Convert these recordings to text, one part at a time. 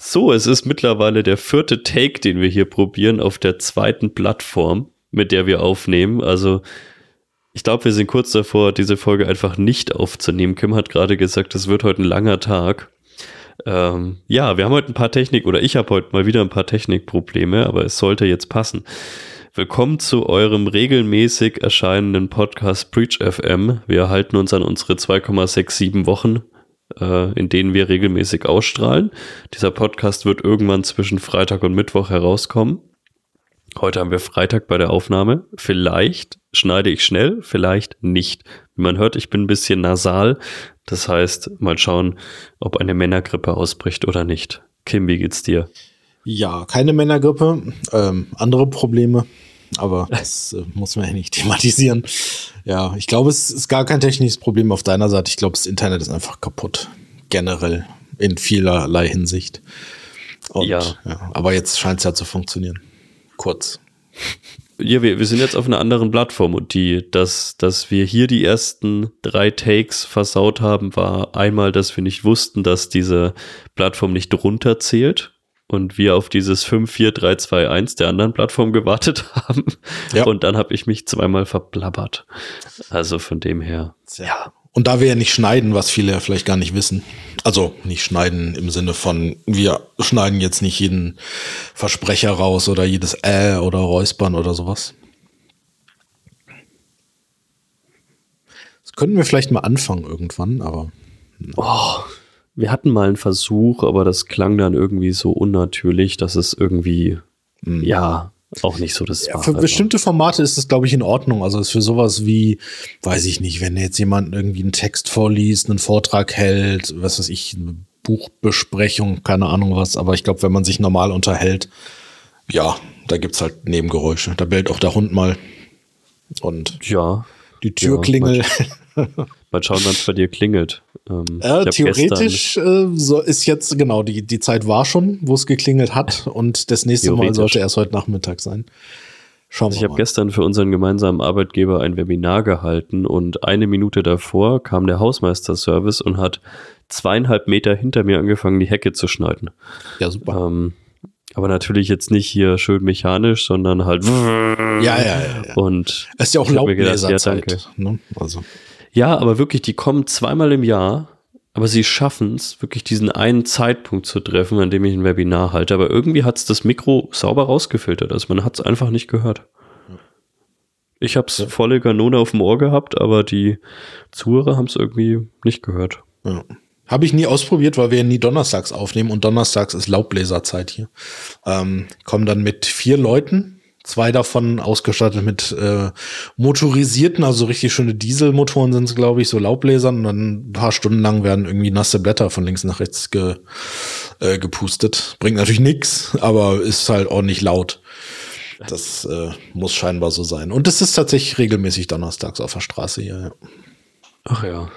So, es ist mittlerweile der vierte Take, den wir hier probieren auf der zweiten Plattform, mit der wir aufnehmen. Also ich glaube, wir sind kurz davor, diese Folge einfach nicht aufzunehmen. Kim hat gerade gesagt, es wird heute ein langer Tag. Ähm, ja, wir haben heute ein paar Technik, oder ich habe heute mal wieder ein paar Technikprobleme, aber es sollte jetzt passen. Willkommen zu eurem regelmäßig erscheinenden Podcast Preach FM. Wir halten uns an unsere 2,67 Wochen äh, in denen wir regelmäßig ausstrahlen. Dieser Podcast wird irgendwann zwischen Freitag und Mittwoch herauskommen. Heute haben wir Freitag bei der Aufnahme. Vielleicht schneide ich schnell, vielleicht nicht. Wie man hört, ich bin ein bisschen nasal. Das heißt, mal schauen, ob eine Männergrippe ausbricht oder nicht. Kim, wie geht's dir? Ja, keine Männergrippe, ähm, andere Probleme aber das äh, muss man ja nicht thematisieren. Ja, ich glaube, es ist gar kein technisches Problem auf deiner Seite. Ich glaube, das Internet ist einfach kaputt. Generell. In vielerlei Hinsicht. Und, ja. ja. Aber jetzt scheint es ja zu funktionieren. Kurz. Ja, wir, wir sind jetzt auf einer anderen Plattform und die, dass, dass wir hier die ersten drei Takes versaut haben, war einmal, dass wir nicht wussten, dass diese Plattform nicht runterzählt und wir auf dieses 54321 der anderen Plattform gewartet haben. Ja. Und dann habe ich mich zweimal verblabbert. Also von dem her. Ja. Und da wir ja nicht schneiden, was viele ja vielleicht gar nicht wissen. Also nicht schneiden im Sinne von, wir schneiden jetzt nicht jeden Versprecher raus oder jedes Äh oder Räuspern oder sowas. Das könnten wir vielleicht mal anfangen irgendwann, aber. Oh, wir hatten mal einen Versuch, aber das klang dann irgendwie so unnatürlich, dass es irgendwie, mhm. ja, auch nicht so das ja, Für bestimmte Formate ist es, glaube ich, in Ordnung. Also ist für sowas wie, weiß ich nicht, wenn jetzt jemand irgendwie einen Text vorliest, einen Vortrag hält, was weiß ich, eine Buchbesprechung, keine Ahnung was, aber ich glaube, wenn man sich normal unterhält, ja, da gibt es halt Nebengeräusche. Da bellt auch der Hund mal. Und ja, die Türklingel. Ja, Mal schauen, wann es bei dir klingelt. Ähm, äh, theoretisch äh, so ist jetzt, genau, die, die Zeit war schon, wo es geklingelt hat und das nächste Mal sollte erst heute Nachmittag sein. Schauen also ich habe gestern für unseren gemeinsamen Arbeitgeber ein Webinar gehalten und eine Minute davor kam der Hausmeisterservice und hat zweieinhalb Meter hinter mir angefangen, die Hecke zu schneiden. Ja, super. Ähm, aber natürlich jetzt nicht hier schön mechanisch, sondern halt. Ja, ja, ja. ja. Und es ist ja auch Laubbläserzeit. Ja, ne? also. Ja, aber wirklich, die kommen zweimal im Jahr, aber sie schaffen es, wirklich diesen einen Zeitpunkt zu treffen, an dem ich ein Webinar halte. Aber irgendwie hat es das Mikro sauber rausgefiltert. Also man hat es einfach nicht gehört. Ich habe es ja. volle Kanone auf dem Ohr gehabt, aber die Zuhörer haben es irgendwie nicht gehört. Ja. Habe ich nie ausprobiert, weil wir nie donnerstags aufnehmen und donnerstags ist Laubbläserzeit hier. Ähm, kommen dann mit vier Leuten Zwei davon ausgestattet mit äh, motorisierten, also richtig schöne Dieselmotoren sind es, glaube ich, so Laubbläsern. Und dann ein paar Stunden lang werden irgendwie nasse Blätter von links nach rechts ge, äh, gepustet. Bringt natürlich nichts, aber ist halt ordentlich laut. Das äh, muss scheinbar so sein. Und es ist tatsächlich regelmäßig donnerstags auf der Straße hier. Ja. Ach ja.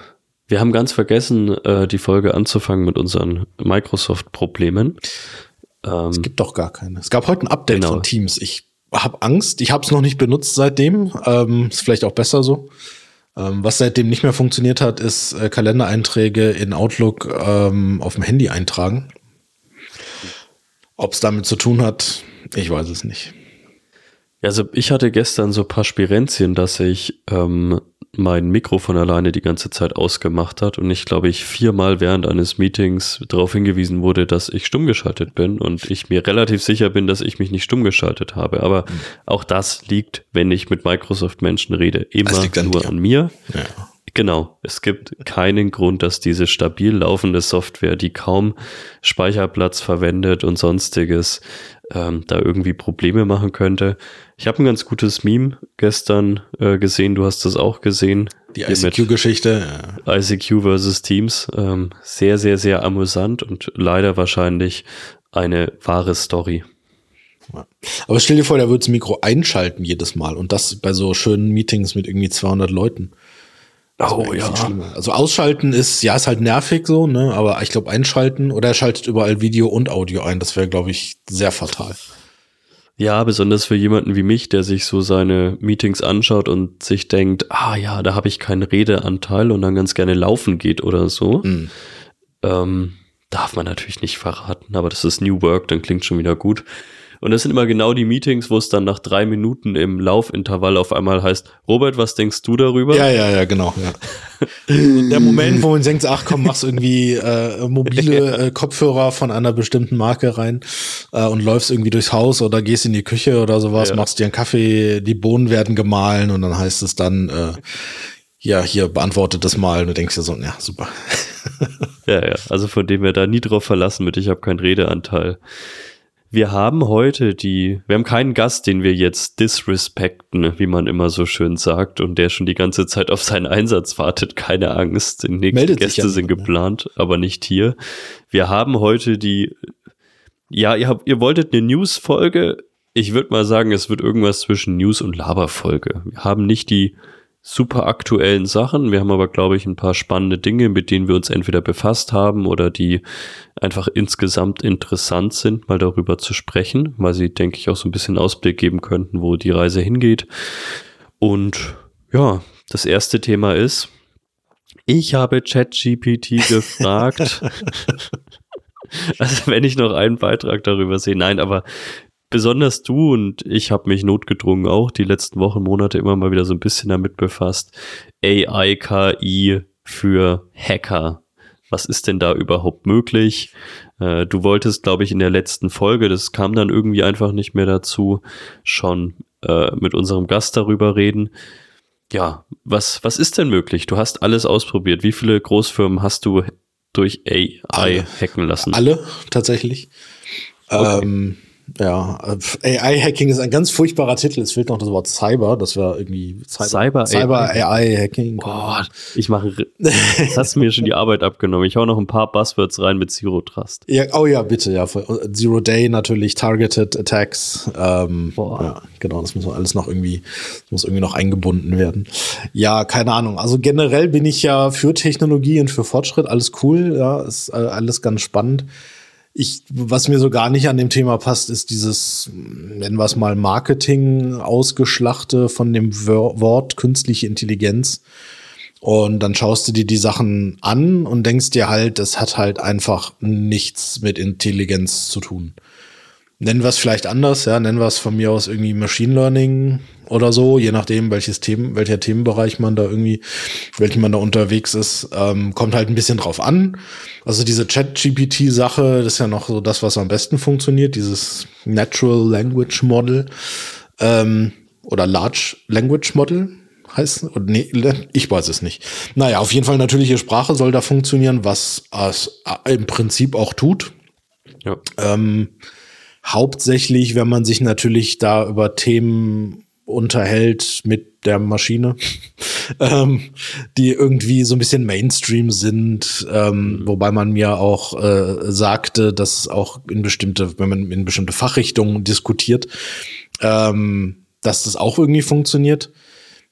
Wir haben ganz vergessen, äh, die Folge anzufangen mit unseren Microsoft-Problemen. Ähm, es gibt doch gar keine. Es gab heute ein Update genau. von Teams. Ich habe Angst. Ich habe es noch nicht benutzt seitdem. Ähm, ist vielleicht auch besser so. Ähm, was seitdem nicht mehr funktioniert hat, ist äh, Kalendereinträge in Outlook ähm, auf dem Handy eintragen. Ob es damit zu tun hat, ich weiß es nicht. Also ich hatte gestern so ein paar Spirenzien, dass ich ähm, mein Mikrofon alleine die ganze Zeit ausgemacht hat und ich glaube ich viermal während eines Meetings darauf hingewiesen wurde, dass ich stumm geschaltet bin und ich mir relativ sicher bin, dass ich mich nicht stumm geschaltet habe. Aber mhm. auch das liegt, wenn ich mit Microsoft Menschen rede, immer nur dir. an mir. Ja. Genau, es gibt keinen Grund, dass diese stabil laufende Software, die kaum Speicherplatz verwendet und sonstiges, ähm, da irgendwie Probleme machen könnte. Ich habe ein ganz gutes Meme gestern äh, gesehen, du hast das auch gesehen. Die ICQ-Geschichte. ICQ versus Teams. Ähm, sehr, sehr, sehr amüsant und leider wahrscheinlich eine wahre Story. Aber stell dir vor, der würde das Mikro einschalten jedes Mal und das bei so schönen Meetings mit irgendwie 200 Leuten. Oh ja. Also ausschalten ist, ja, ist halt nervig so, ne? Aber ich glaube einschalten oder er schaltet überall Video und Audio ein. Das wäre, glaube ich, sehr fatal. Ja, besonders für jemanden wie mich, der sich so seine Meetings anschaut und sich denkt, ah ja, da habe ich keinen Redeanteil und dann ganz gerne laufen geht oder so. Mhm. Ähm, darf man natürlich nicht verraten, aber das ist New Work, dann klingt schon wieder gut. Und das sind immer genau die Meetings, wo es dann nach drei Minuten im Laufintervall auf einmal heißt, Robert, was denkst du darüber? Ja, ja, ja, genau. Ja. Der Moment, wo man denkt, ach komm, machst irgendwie äh, mobile äh, Kopfhörer von einer bestimmten Marke rein äh, und läufst irgendwie durchs Haus oder gehst in die Küche oder sowas, ja. machst dir einen Kaffee, die Bohnen werden gemahlen und dann heißt es dann, äh, ja, hier beantwortet das mal und du denkst dir so, ja, super. ja, ja, also von dem wir da nie drauf verlassen mit, ich habe keinen Redeanteil. Wir haben heute die, wir haben keinen Gast, den wir jetzt disrespekten, wie man immer so schön sagt, und der schon die ganze Zeit auf seinen Einsatz wartet. Keine Angst, die nächsten Meldet Gäste ja sind geplant, aber nicht hier. Wir haben heute die, ja, ihr habt, ihr wolltet eine News-Folge. Ich würde mal sagen, es wird irgendwas zwischen News und Laber-Folge. Wir haben nicht die super aktuellen Sachen. Wir haben aber, glaube ich, ein paar spannende Dinge, mit denen wir uns entweder befasst haben oder die einfach insgesamt interessant sind, mal darüber zu sprechen, weil sie, denke ich, auch so ein bisschen Ausblick geben könnten, wo die Reise hingeht. Und ja, das erste Thema ist, ich habe ChatGPT gefragt. also wenn ich noch einen Beitrag darüber sehe, nein, aber besonders du und ich habe mich notgedrungen auch die letzten Wochen, Monate immer mal wieder so ein bisschen damit befasst. AI, KI für Hacker. Was ist denn da überhaupt möglich? Äh, du wolltest, glaube ich, in der letzten Folge, das kam dann irgendwie einfach nicht mehr dazu, schon äh, mit unserem Gast darüber reden. Ja, was, was ist denn möglich? Du hast alles ausprobiert. Wie viele Großfirmen hast du durch AI alle. hacken lassen? Alle, tatsächlich. Okay. Ähm, ja, AI-Hacking ist ein ganz furchtbarer Titel. Es fehlt noch das Wort Cyber. Das wäre irgendwie Cyber, Cyber AI-Hacking. Boah, ich mache, das hast du mir schon die Arbeit abgenommen. Ich hau noch ein paar Buzzwords rein mit Zero Trust. Ja, oh ja, bitte, ja. Zero Day natürlich, Targeted Attacks. Ähm, Boah. Ja, genau, das muss alles noch irgendwie, muss irgendwie noch eingebunden werden. Ja, keine Ahnung. Also generell bin ich ja für Technologie und für Fortschritt. Alles cool, ja, ist äh, alles ganz spannend. Ich, was mir so gar nicht an dem Thema passt, ist dieses, nennen wir es mal, Marketing ausgeschlachte von dem Wort künstliche Intelligenz. Und dann schaust du dir die Sachen an und denkst dir halt, das hat halt einfach nichts mit Intelligenz zu tun nennen wir es vielleicht anders, ja, nennen wir es von mir aus irgendwie Machine Learning oder so, je nachdem, welches Themen, welcher Themenbereich man da irgendwie, welchen man da unterwegs ist, ähm, kommt halt ein bisschen drauf an. Also diese Chat-GPT-Sache, das ist ja noch so das, was am besten funktioniert, dieses Natural Language Model ähm, oder Large Language Model heißt, nee, ich weiß es nicht. Naja, auf jeden Fall natürliche Sprache soll da funktionieren, was es im Prinzip auch tut. Ja. Ähm, Hauptsächlich, wenn man sich natürlich da über Themen unterhält mit der Maschine, ähm, die irgendwie so ein bisschen Mainstream sind, ähm, mhm. wobei man mir auch äh, sagte, dass auch in bestimmte, wenn man in bestimmte Fachrichtungen diskutiert, ähm, dass das auch irgendwie funktioniert.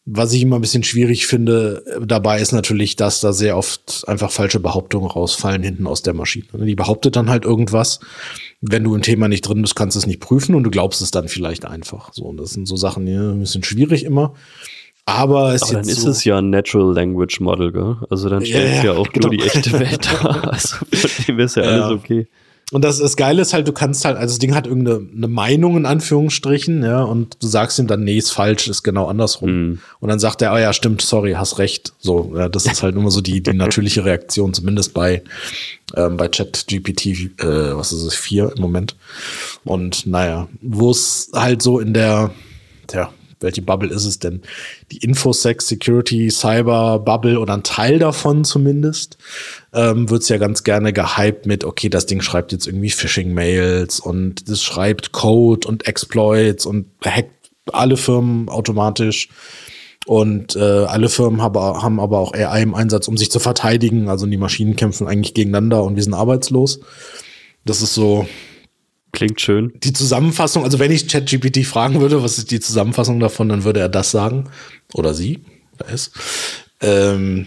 Was ich immer ein bisschen schwierig finde dabei ist natürlich, dass da sehr oft einfach falsche Behauptungen rausfallen hinten aus der Maschine. Die behauptet dann halt irgendwas wenn du im Thema nicht drin bist, kannst du es nicht prüfen und du glaubst es dann vielleicht einfach. So, und das sind so Sachen, die ein bisschen schwierig immer. Aber, es Aber dann ist so es ja ein Natural Language Model, gell? Also dann stellt ja, ja auch genau. nur die echte Welt dar. Also von dem ist ja, ja alles okay. Und das, das Geile ist halt, du kannst halt, also das Ding hat irgendeine eine Meinung in Anführungsstrichen, ja, und du sagst ihm dann, nee, ist falsch, ist genau andersrum. Mm. Und dann sagt er, oh ja, stimmt, sorry, hast recht. So, ja, das ist halt immer so die, die natürliche Reaktion, zumindest bei, ähm, bei ChatGPT, äh, was ist es, vier im Moment. Und naja, wo es halt so in der, tja, welche Bubble ist es denn? Die Infosec, Security, Cyber Bubble oder ein Teil davon zumindest, ähm, wird es ja ganz gerne gehypt mit, okay, das Ding schreibt jetzt irgendwie Phishing-Mails und das schreibt Code und Exploits und hackt alle Firmen automatisch. Und äh, alle Firmen haben, haben aber auch AI im Einsatz, um sich zu verteidigen. Also die Maschinen kämpfen eigentlich gegeneinander und wir sind arbeitslos. Das ist so Klingt schön. Die Zusammenfassung, also wenn ich ChatGPT fragen würde, was ist die Zusammenfassung davon, dann würde er das sagen. Oder sie, wer ist. Ähm,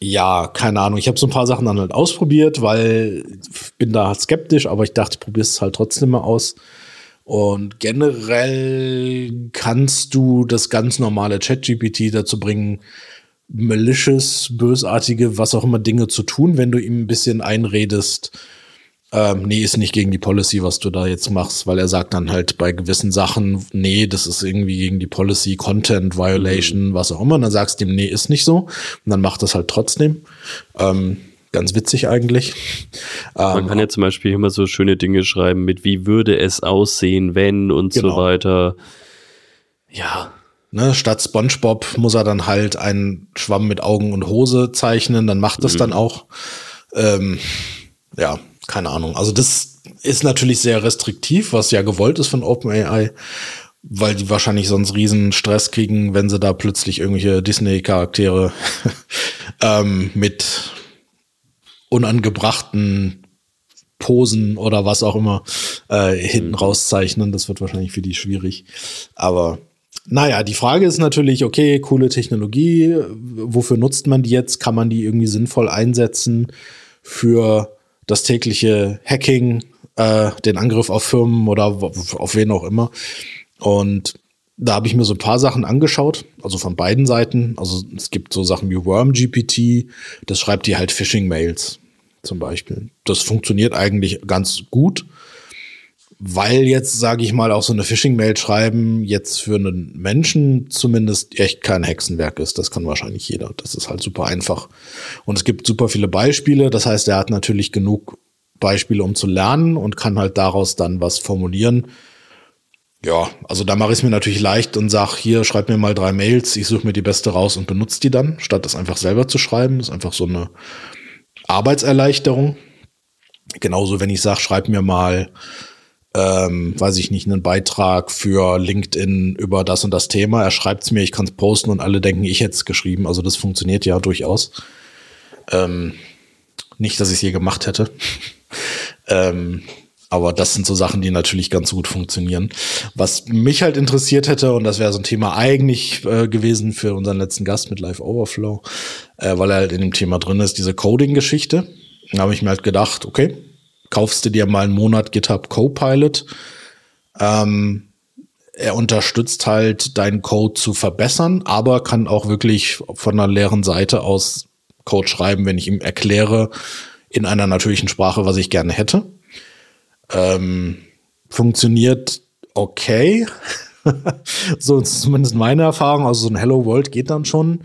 ja, keine Ahnung. Ich habe so ein paar Sachen dann halt ausprobiert, weil ich bin da skeptisch, aber ich dachte, ich probiere es halt trotzdem mal aus. Und generell kannst du das ganz normale ChatGPT dazu bringen, malicious, bösartige, was auch immer Dinge zu tun, wenn du ihm ein bisschen einredest, ähm, nee, ist nicht gegen die Policy, was du da jetzt machst, weil er sagt dann halt bei gewissen Sachen, nee, das ist irgendwie gegen die Policy, Content Violation, mhm. was auch immer. Und dann sagst du ihm, nee, ist nicht so. Und dann macht das halt trotzdem. Ähm, ganz witzig eigentlich. Man ähm, kann ja zum Beispiel immer so schöne Dinge schreiben mit, wie würde es aussehen, wenn und genau. so weiter. Ja. Ne, statt SpongeBob muss er dann halt einen Schwamm mit Augen und Hose zeichnen, dann macht das mhm. dann auch. Ähm, ja, keine Ahnung. Also das ist natürlich sehr restriktiv, was ja gewollt ist von OpenAI, weil die wahrscheinlich sonst riesen Stress kriegen, wenn sie da plötzlich irgendwelche Disney-Charaktere ähm, mit unangebrachten Posen oder was auch immer äh, hinten mhm. rauszeichnen. Das wird wahrscheinlich für die schwierig. Aber naja, die Frage ist natürlich, okay, coole Technologie, wofür nutzt man die jetzt? Kann man die irgendwie sinnvoll einsetzen für das tägliche Hacking, äh, den Angriff auf Firmen oder auf wen auch immer. Und da habe ich mir so ein paar Sachen angeschaut, also von beiden Seiten. Also es gibt so Sachen wie WormGPT, das schreibt dir halt Phishing-Mails zum Beispiel. Das funktioniert eigentlich ganz gut, weil jetzt, sage ich mal, auch so eine Phishing-Mail schreiben jetzt für einen Menschen zumindest echt kein Hexenwerk ist. Das kann wahrscheinlich jeder. Das ist halt super einfach. Und es gibt super viele Beispiele. Das heißt, er hat natürlich genug Beispiele, um zu lernen und kann halt daraus dann was formulieren. Ja, also da mache ich es mir natürlich leicht und sag hier, schreib mir mal drei Mails, ich suche mir die beste raus und benutze die dann, statt das einfach selber zu schreiben. Das ist einfach so eine Arbeitserleichterung. Genauso, wenn ich sage, schreib mir mal ähm, weiß ich nicht, einen Beitrag für LinkedIn über das und das Thema. Er schreibt es mir, ich kann es posten und alle denken, ich hätte es geschrieben. Also das funktioniert ja durchaus. Ähm, nicht, dass ich es je gemacht hätte. ähm, aber das sind so Sachen, die natürlich ganz gut funktionieren. Was mich halt interessiert hätte, und das wäre so ein Thema eigentlich äh, gewesen für unseren letzten Gast mit Live Overflow, äh, weil er halt in dem Thema drin ist, diese Coding-Geschichte. Da habe ich mir halt gedacht, okay, kaufst du dir mal einen Monat GitHub Copilot. Ähm, er unterstützt halt deinen Code zu verbessern, aber kann auch wirklich von einer leeren Seite aus Code schreiben, wenn ich ihm erkläre in einer natürlichen Sprache, was ich gerne hätte. Ähm, funktioniert okay. so ist zumindest meine Erfahrung. Also so ein Hello World geht dann schon.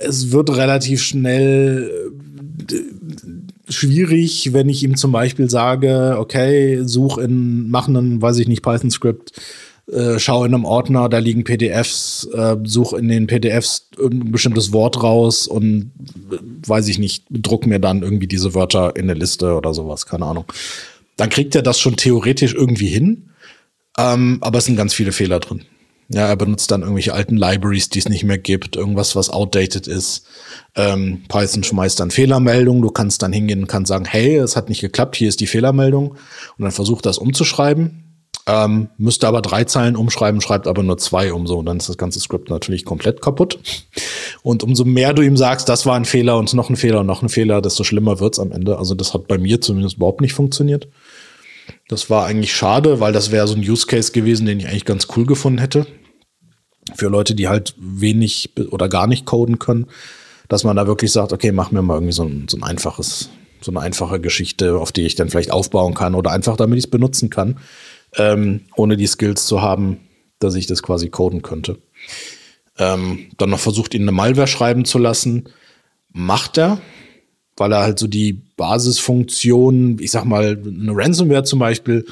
Es wird relativ schnell schwierig, wenn ich ihm zum Beispiel sage, okay, such in, mach einen, weiß ich nicht, Python-Script, äh, schau in einem Ordner, da liegen PDFs, äh, such in den PDFs ein bestimmtes Wort raus und äh, weiß ich nicht, druck mir dann irgendwie diese Wörter in eine Liste oder sowas, keine Ahnung. Dann kriegt er das schon theoretisch irgendwie hin, ähm, aber es sind ganz viele Fehler drin. Ja, er benutzt dann irgendwelche alten Libraries, die es nicht mehr gibt, irgendwas, was outdated ist. Ähm, Python schmeißt dann Fehlermeldungen. Du kannst dann hingehen und kannst sagen, hey, es hat nicht geklappt, hier ist die Fehlermeldung. Und dann versucht das umzuschreiben. Ähm, müsste aber drei Zeilen umschreiben, schreibt aber nur zwei um so. Und dann ist das ganze Skript natürlich komplett kaputt. Und umso mehr du ihm sagst, das war ein Fehler und noch ein Fehler und noch ein Fehler, desto schlimmer wird's am Ende. Also das hat bei mir zumindest überhaupt nicht funktioniert. Das war eigentlich schade, weil das wäre so ein Use Case gewesen, den ich eigentlich ganz cool gefunden hätte für Leute, die halt wenig oder gar nicht coden können, dass man da wirklich sagt, okay, mach mir mal irgendwie so ein, so ein einfaches, so eine einfache Geschichte, auf die ich dann vielleicht aufbauen kann oder einfach damit ich es benutzen kann, ähm, ohne die Skills zu haben, dass ich das quasi coden könnte. Ähm, dann noch versucht, ihn eine Malware schreiben zu lassen. Macht er, weil er halt so die Basisfunktion, ich sag mal, eine Ransomware zum Beispiel,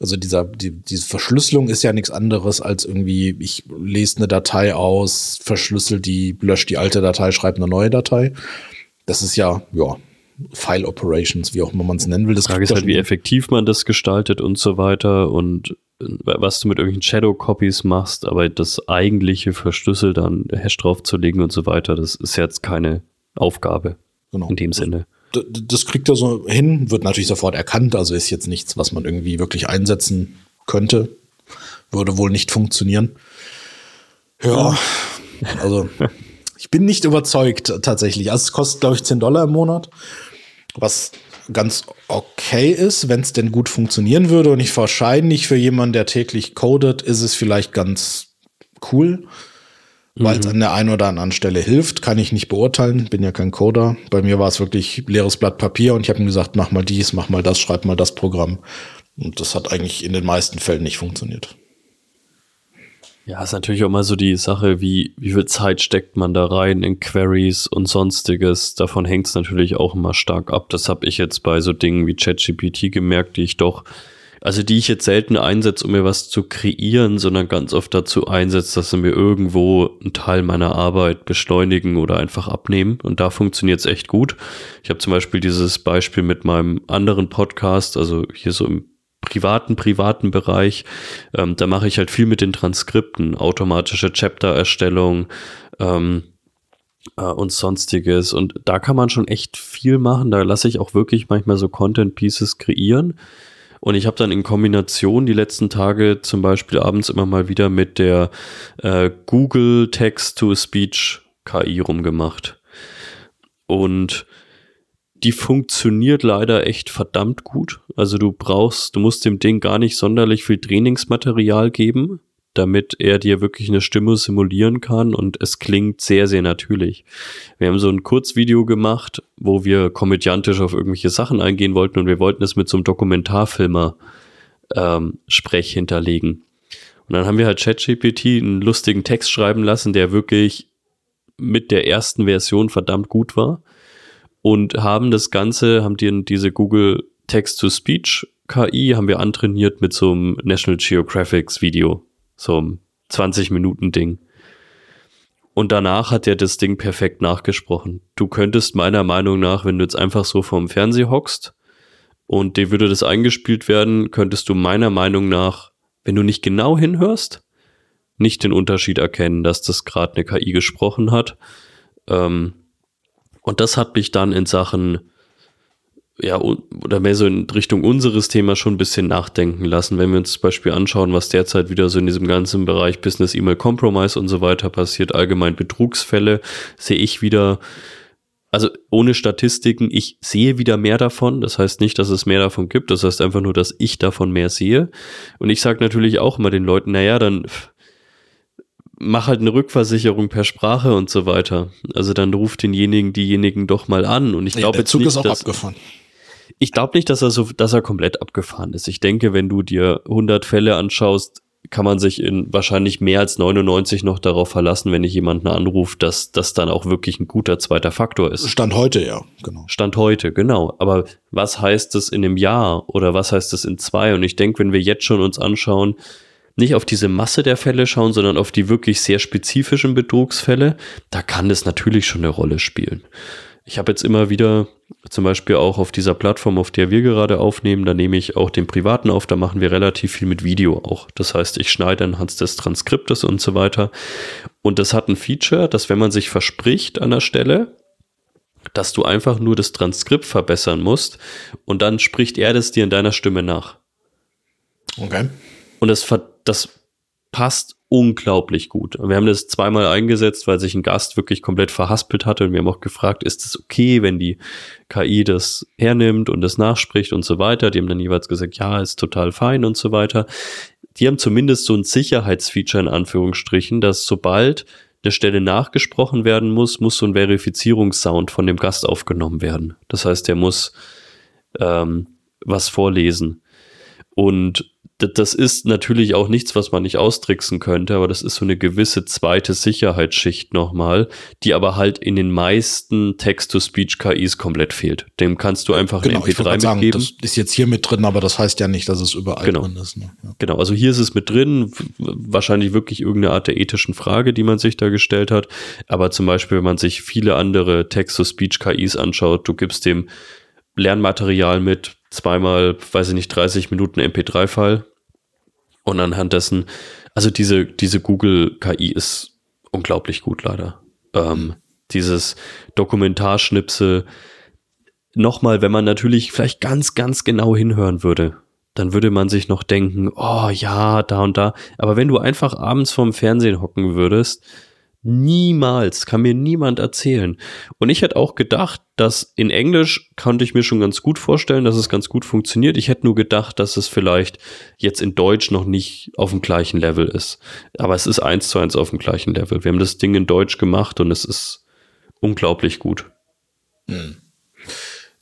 also dieser, die, diese Verschlüsselung ist ja nichts anderes als irgendwie, ich lese eine Datei aus, verschlüssel die, lösche die alte Datei, schreibe eine neue Datei. Das ist ja, ja, File Operations, wie auch immer man es nennen will. Das Frage ist halt, wie effektiv man das gestaltet und so weiter und äh, was du mit irgendwelchen Shadow Copies machst, aber das eigentliche verschlüsselt dann Hash draufzulegen und so weiter, das ist jetzt keine Aufgabe. Genau. In dem Sinne. Das, das kriegt er so hin, wird natürlich sofort erkannt, also ist jetzt nichts, was man irgendwie wirklich einsetzen könnte. Würde wohl nicht funktionieren. Ja, also ich bin nicht überzeugt tatsächlich. Also es kostet, glaube ich, 10 Dollar im Monat, was ganz okay ist, wenn es denn gut funktionieren würde. Und ich wahrscheinlich für jemanden, der täglich codet, ist es vielleicht ganz cool weil es an der einen oder anderen Stelle hilft, kann ich nicht beurteilen, bin ja kein Coder. Bei mir war es wirklich leeres Blatt Papier und ich habe ihm gesagt, mach mal dies, mach mal das, schreib mal das Programm. Und das hat eigentlich in den meisten Fällen nicht funktioniert. Ja, ist natürlich auch mal so die Sache, wie, wie viel Zeit steckt man da rein in Queries und sonstiges. Davon hängt es natürlich auch immer stark ab. Das habe ich jetzt bei so Dingen wie ChatGPT gemerkt, die ich doch, also die ich jetzt selten einsetze, um mir was zu kreieren, sondern ganz oft dazu einsetze, dass sie mir irgendwo einen Teil meiner Arbeit beschleunigen oder einfach abnehmen. Und da funktioniert es echt gut. Ich habe zum Beispiel dieses Beispiel mit meinem anderen Podcast, also hier so im privaten, privaten Bereich. Ähm, da mache ich halt viel mit den Transkripten, automatische Chapter-Erstellung ähm, äh, und sonstiges. Und da kann man schon echt viel machen. Da lasse ich auch wirklich manchmal so Content-Pieces kreieren. Und ich habe dann in Kombination die letzten Tage zum Beispiel abends immer mal wieder mit der äh, Google Text-to-Speech KI rumgemacht. Und die funktioniert leider echt verdammt gut. Also du brauchst, du musst dem Ding gar nicht sonderlich viel Trainingsmaterial geben, damit er dir wirklich eine Stimme simulieren kann und es klingt sehr, sehr natürlich. Wir haben so ein Kurzvideo gemacht, wo wir komödiantisch auf irgendwelche Sachen eingehen wollten und wir wollten es mit so einem Dokumentarfilmer ähm, Sprech hinterlegen. Und dann haben wir halt ChatGPT einen lustigen Text schreiben lassen, der wirklich mit der ersten Version verdammt gut war und haben das Ganze, haben die diese Google Text-to-Speech KI, haben wir antrainiert mit so einem National Geographics Video, so einem 20 Minuten Ding. Und danach hat er das Ding perfekt nachgesprochen. Du könntest meiner Meinung nach, wenn du jetzt einfach so vorm Fernseher hockst und dir würde das eingespielt werden, könntest du meiner Meinung nach, wenn du nicht genau hinhörst, nicht den Unterschied erkennen, dass das gerade eine KI gesprochen hat. Ähm, und das hat mich dann in Sachen, ja, oder mehr so in Richtung unseres Themas schon ein bisschen nachdenken lassen. Wenn wir uns zum Beispiel anschauen, was derzeit wieder so in diesem ganzen Bereich Business E-Mail Compromise und so weiter passiert, allgemein Betrugsfälle, sehe ich wieder, also ohne Statistiken, ich sehe wieder mehr davon. Das heißt nicht, dass es mehr davon gibt. Das heißt einfach nur, dass ich davon mehr sehe. Und ich sage natürlich auch immer den Leuten, naja, dann mach halt eine Rückversicherung per Sprache und so weiter. Also dann ruft denjenigen, diejenigen doch mal an. Und ich glaube ja, jetzt Zug nicht, ist auch abgefahren. Ich glaube nicht, dass er so, dass er komplett abgefahren ist. Ich denke, wenn du dir 100 Fälle anschaust, kann man sich in wahrscheinlich mehr als 99 noch darauf verlassen, wenn ich jemanden anruft, dass das dann auch wirklich ein guter zweiter Faktor ist. Stand heute, ja, genau. Stand heute, genau. Aber was heißt es in einem Jahr oder was heißt es in zwei? Und ich denke, wenn wir jetzt schon uns anschauen, nicht auf diese Masse der Fälle schauen, sondern auf die wirklich sehr spezifischen Betrugsfälle, da kann das natürlich schon eine Rolle spielen. Ich habe jetzt immer wieder, zum Beispiel auch auf dieser Plattform, auf der wir gerade aufnehmen, da nehme ich auch den privaten auf, da machen wir relativ viel mit Video auch. Das heißt, ich schneide anhand des Transkriptes und so weiter. Und das hat ein Feature, dass wenn man sich verspricht an der Stelle, dass du einfach nur das Transkript verbessern musst und dann spricht er das dir in deiner Stimme nach. Okay. Und das, das passt unglaublich gut. Wir haben das zweimal eingesetzt, weil sich ein Gast wirklich komplett verhaspelt hatte und wir haben auch gefragt, ist es okay, wenn die KI das hernimmt und das nachspricht und so weiter. Die haben dann jeweils gesagt, ja, ist total fein und so weiter. Die haben zumindest so ein Sicherheitsfeature in Anführungsstrichen, dass sobald eine Stelle nachgesprochen werden muss, muss so ein Verifizierungssound von dem Gast aufgenommen werden. Das heißt, der muss ähm, was vorlesen. Und das ist natürlich auch nichts, was man nicht austricksen könnte, aber das ist so eine gewisse zweite Sicherheitsschicht nochmal, die aber halt in den meisten Text-to-Speech-KIs komplett fehlt. Dem kannst du einfach genau, ein MP3 sagen, mitgeben. Das ist jetzt hier mit drin, aber das heißt ja nicht, dass es überall genau. drin ist. Ne? Ja. Genau, also hier ist es mit drin, wahrscheinlich wirklich irgendeine Art der ethischen Frage, die man sich da gestellt hat. Aber zum Beispiel, wenn man sich viele andere Text-to-Speech-KIs anschaut, du gibst dem Lernmaterial mit, zweimal, weiß ich nicht, 30 Minuten MP3-File. Und anhand dessen, also diese, diese Google-KI ist unglaublich gut leider. Ähm, dieses Dokumentarschnipsel, nochmal, wenn man natürlich vielleicht ganz, ganz genau hinhören würde, dann würde man sich noch denken, oh ja, da und da. Aber wenn du einfach abends vorm Fernsehen hocken würdest, Niemals, kann mir niemand erzählen. Und ich hätte auch gedacht, dass in Englisch konnte ich mir schon ganz gut vorstellen, dass es ganz gut funktioniert. Ich hätte nur gedacht, dass es vielleicht jetzt in Deutsch noch nicht auf dem gleichen Level ist. Aber es ist eins zu eins auf dem gleichen Level. Wir haben das Ding in Deutsch gemacht und es ist unglaublich gut. Hm.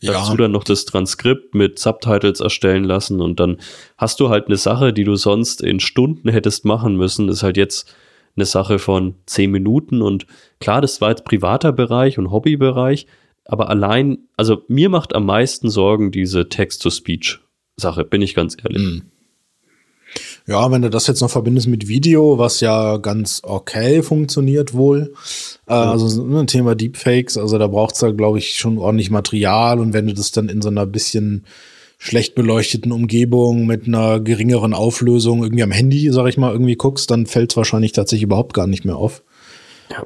Ja. Dazu dann noch das Transkript mit Subtitles erstellen lassen und dann hast du halt eine Sache, die du sonst in Stunden hättest machen müssen, ist halt jetzt eine Sache von zehn Minuten. Und klar, das war jetzt privater Bereich und Hobbybereich, aber allein, also mir macht am meisten Sorgen diese Text-to-Speech-Sache, bin ich ganz ehrlich. Mhm. Ja, wenn du das jetzt noch verbindest mit Video, was ja ganz okay funktioniert wohl. Äh. Also ein ne, Thema Deepfakes, also da braucht es da, glaube ich, schon ordentlich Material. Und wenn du das dann in so einer bisschen schlecht beleuchteten Umgebung mit einer geringeren Auflösung irgendwie am Handy, sag ich mal, irgendwie guckst, dann fällt es wahrscheinlich tatsächlich überhaupt gar nicht mehr auf. Ja.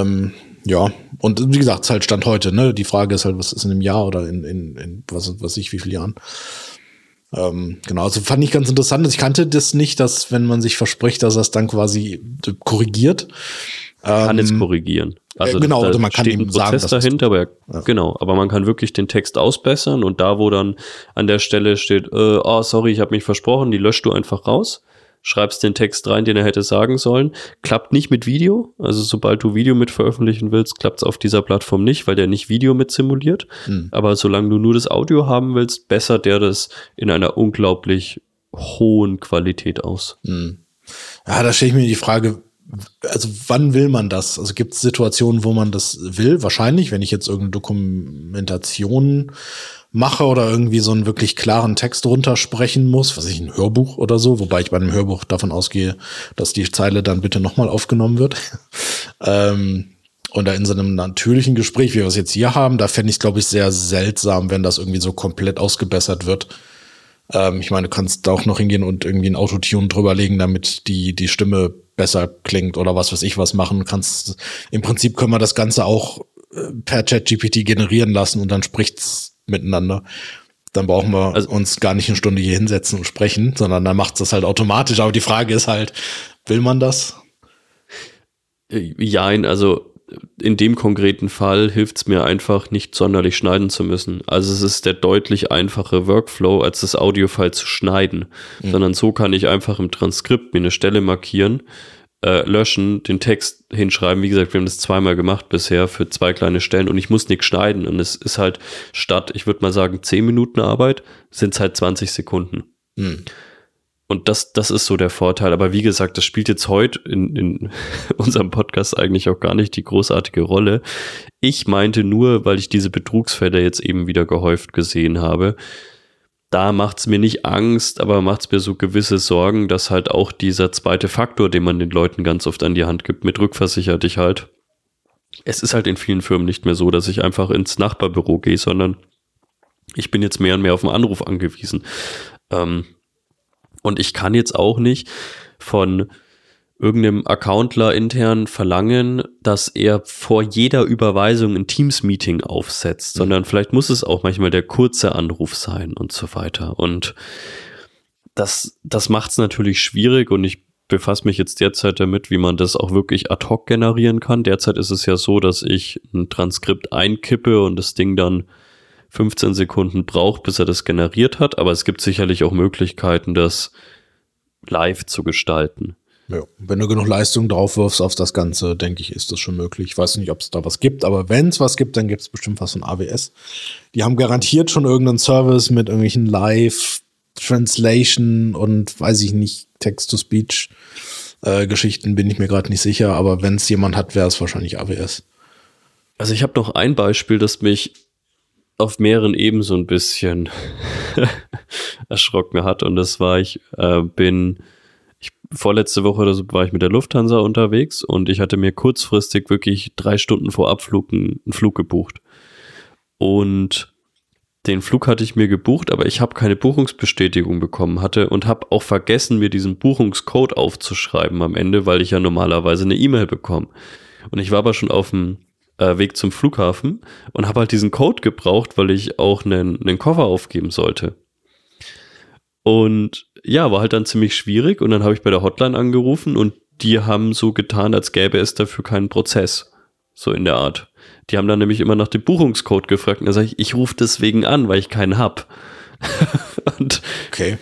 Ähm, ja, und wie gesagt, es halt Stand heute, ne? Die Frage ist halt, was ist in einem Jahr oder in, in, in was, was ich, wie viele Jahren? Ähm, genau, also fand ich ganz interessant. Ich kannte das nicht, dass wenn man sich verspricht, dass das dann quasi korrigiert. Kann ähm, es korrigieren. Also genau, da also man kann steht ein Prozess sagen, dahinter, aber ja. genau, aber man kann wirklich den Text ausbessern und da, wo dann an der Stelle steht, äh, oh sorry, ich habe mich versprochen, die löscht du einfach raus, schreibst den Text rein, den er hätte sagen sollen. Klappt nicht mit Video, also sobald du Video mit veröffentlichen willst, klappt es auf dieser Plattform nicht, weil der nicht Video mit simuliert. Hm. Aber solange du nur das Audio haben willst, bessert der das in einer unglaublich hohen Qualität aus. Hm. Ja, da stelle ich mir die Frage, also wann will man das? Also gibt es Situationen, wo man das will? Wahrscheinlich, wenn ich jetzt irgendeine Dokumentation mache oder irgendwie so einen wirklich klaren Text runtersprechen muss, was ich ein Hörbuch oder so, wobei ich bei einem Hörbuch davon ausgehe, dass die Zeile dann bitte nochmal aufgenommen wird. ähm, und da in so einem natürlichen Gespräch, wie wir es jetzt hier haben, da fände ich es, glaube ich, sehr seltsam, wenn das irgendwie so komplett ausgebessert wird. Ähm, ich meine, du kannst da auch noch hingehen und irgendwie ein Autotune drüberlegen, damit die, die Stimme besser klingt oder was weiß ich was machen kannst. Im Prinzip können wir das Ganze auch äh, per ChatGPT generieren lassen und dann spricht's miteinander. Dann brauchen wir also, uns gar nicht eine Stunde hier hinsetzen und sprechen, sondern dann macht es das halt automatisch. Aber die Frage ist halt, will man das? Jein, also in dem konkreten Fall hilft es mir einfach, nicht sonderlich schneiden zu müssen. Also es ist der deutlich einfache Workflow, als das Audiofile zu schneiden. Mhm. Sondern so kann ich einfach im Transkript mir eine Stelle markieren, äh, löschen, den Text hinschreiben. Wie gesagt, wir haben das zweimal gemacht bisher für zwei kleine Stellen und ich muss nichts schneiden. Und es ist halt statt, ich würde mal sagen, zehn Minuten Arbeit, sind es halt 20 Sekunden. Mhm. Und das, das ist so der Vorteil. Aber wie gesagt, das spielt jetzt heute in, in unserem Podcast eigentlich auch gar nicht die großartige Rolle. Ich meinte nur, weil ich diese Betrugsfälle jetzt eben wieder gehäuft gesehen habe, da macht's mir nicht Angst, aber macht's mir so gewisse Sorgen, dass halt auch dieser zweite Faktor, den man den Leuten ganz oft an die Hand gibt, mit rückversichert dich halt. Es ist halt in vielen Firmen nicht mehr so, dass ich einfach ins Nachbarbüro gehe, sondern ich bin jetzt mehr und mehr auf den Anruf angewiesen. Ähm, und ich kann jetzt auch nicht von irgendeinem Accountler intern verlangen, dass er vor jeder Überweisung ein Teams-Meeting aufsetzt, mhm. sondern vielleicht muss es auch manchmal der kurze Anruf sein und so weiter. Und das, das macht es natürlich schwierig und ich befasse mich jetzt derzeit damit, wie man das auch wirklich ad hoc generieren kann. Derzeit ist es ja so, dass ich ein Transkript einkippe und das Ding dann 15 Sekunden braucht, bis er das generiert hat, aber es gibt sicherlich auch Möglichkeiten, das live zu gestalten. Ja, wenn du genug Leistung drauf wirfst auf das Ganze, denke ich, ist das schon möglich. Ich weiß nicht, ob es da was gibt, aber wenn es was gibt, dann gibt es bestimmt was von AWS. Die haben garantiert schon irgendeinen Service mit irgendwelchen Live-Translation und weiß ich nicht, Text-to-Speech. Äh, Geschichten bin ich mir gerade nicht sicher, aber wenn es jemand hat, wäre es wahrscheinlich AWS. Also ich habe noch ein Beispiel, das mich auf mehreren Ebenen so ein bisschen erschrocken hat. Und das war, ich äh, bin, ich, vorletzte Woche oder so war ich mit der Lufthansa unterwegs und ich hatte mir kurzfristig wirklich drei Stunden vor Abflug einen, einen Flug gebucht. Und den Flug hatte ich mir gebucht, aber ich habe keine Buchungsbestätigung bekommen hatte und habe auch vergessen, mir diesen Buchungscode aufzuschreiben am Ende, weil ich ja normalerweise eine E-Mail bekomme. Und ich war aber schon auf dem äh, Weg zum Flughafen und habe halt diesen Code gebraucht, weil ich auch einen, einen Koffer aufgeben sollte. Und ja, war halt dann ziemlich schwierig und dann habe ich bei der Hotline angerufen und die haben so getan, als gäbe es dafür keinen Prozess. So in der Art. Die haben dann nämlich immer nach dem Buchungscode gefragt und dann sage ich, ich rufe deswegen an, weil ich keinen hab. und Okay.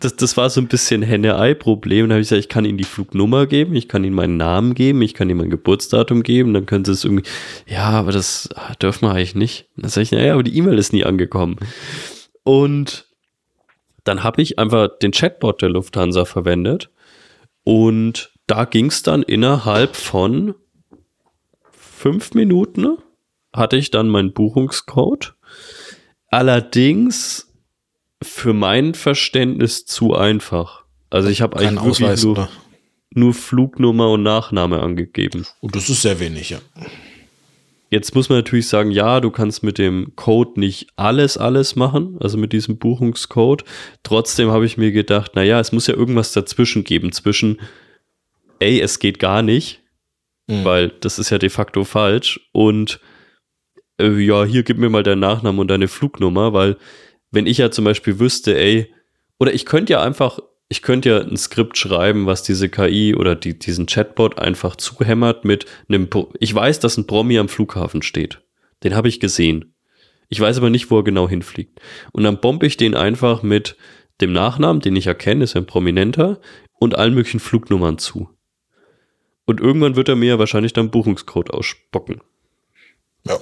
Das, das war so ein bisschen Henne-Ei-Problem. Da habe ich gesagt, ich kann Ihnen die Flugnummer geben, ich kann Ihnen meinen Namen geben, ich kann Ihnen mein Geburtsdatum geben, dann können Sie es irgendwie, ja, aber das ah, dürfen wir eigentlich nicht. Dann sage ich, naja, aber die E-Mail ist nie angekommen. Und dann habe ich einfach den Chatbot der Lufthansa verwendet und da ging es dann innerhalb von fünf Minuten hatte ich dann meinen Buchungscode. Allerdings für mein Verständnis zu einfach. Also ich habe eigentlich Ausweis, nur, oder? nur Flugnummer und Nachname angegeben. Und das ist sehr wenig, ja. Jetzt muss man natürlich sagen, ja, du kannst mit dem Code nicht alles, alles machen, also mit diesem Buchungscode. Trotzdem habe ich mir gedacht, naja, es muss ja irgendwas dazwischen geben, zwischen, ey, es geht gar nicht, Mhm. weil das ist ja de facto falsch und äh, ja, hier gib mir mal deinen Nachnamen und deine Flugnummer, weil wenn ich ja zum Beispiel wüsste, ey, oder ich könnte ja einfach, ich könnte ja ein Skript schreiben, was diese KI oder die, diesen Chatbot einfach zuhämmert mit einem, ich weiß, dass ein Promi am Flughafen steht. Den habe ich gesehen. Ich weiß aber nicht, wo er genau hinfliegt. Und dann bombe ich den einfach mit dem Nachnamen, den ich erkenne, ist ein Prominenter, und allen möglichen Flugnummern zu. Und irgendwann wird er mir ja wahrscheinlich dann Buchungscode ausspocken. Ja.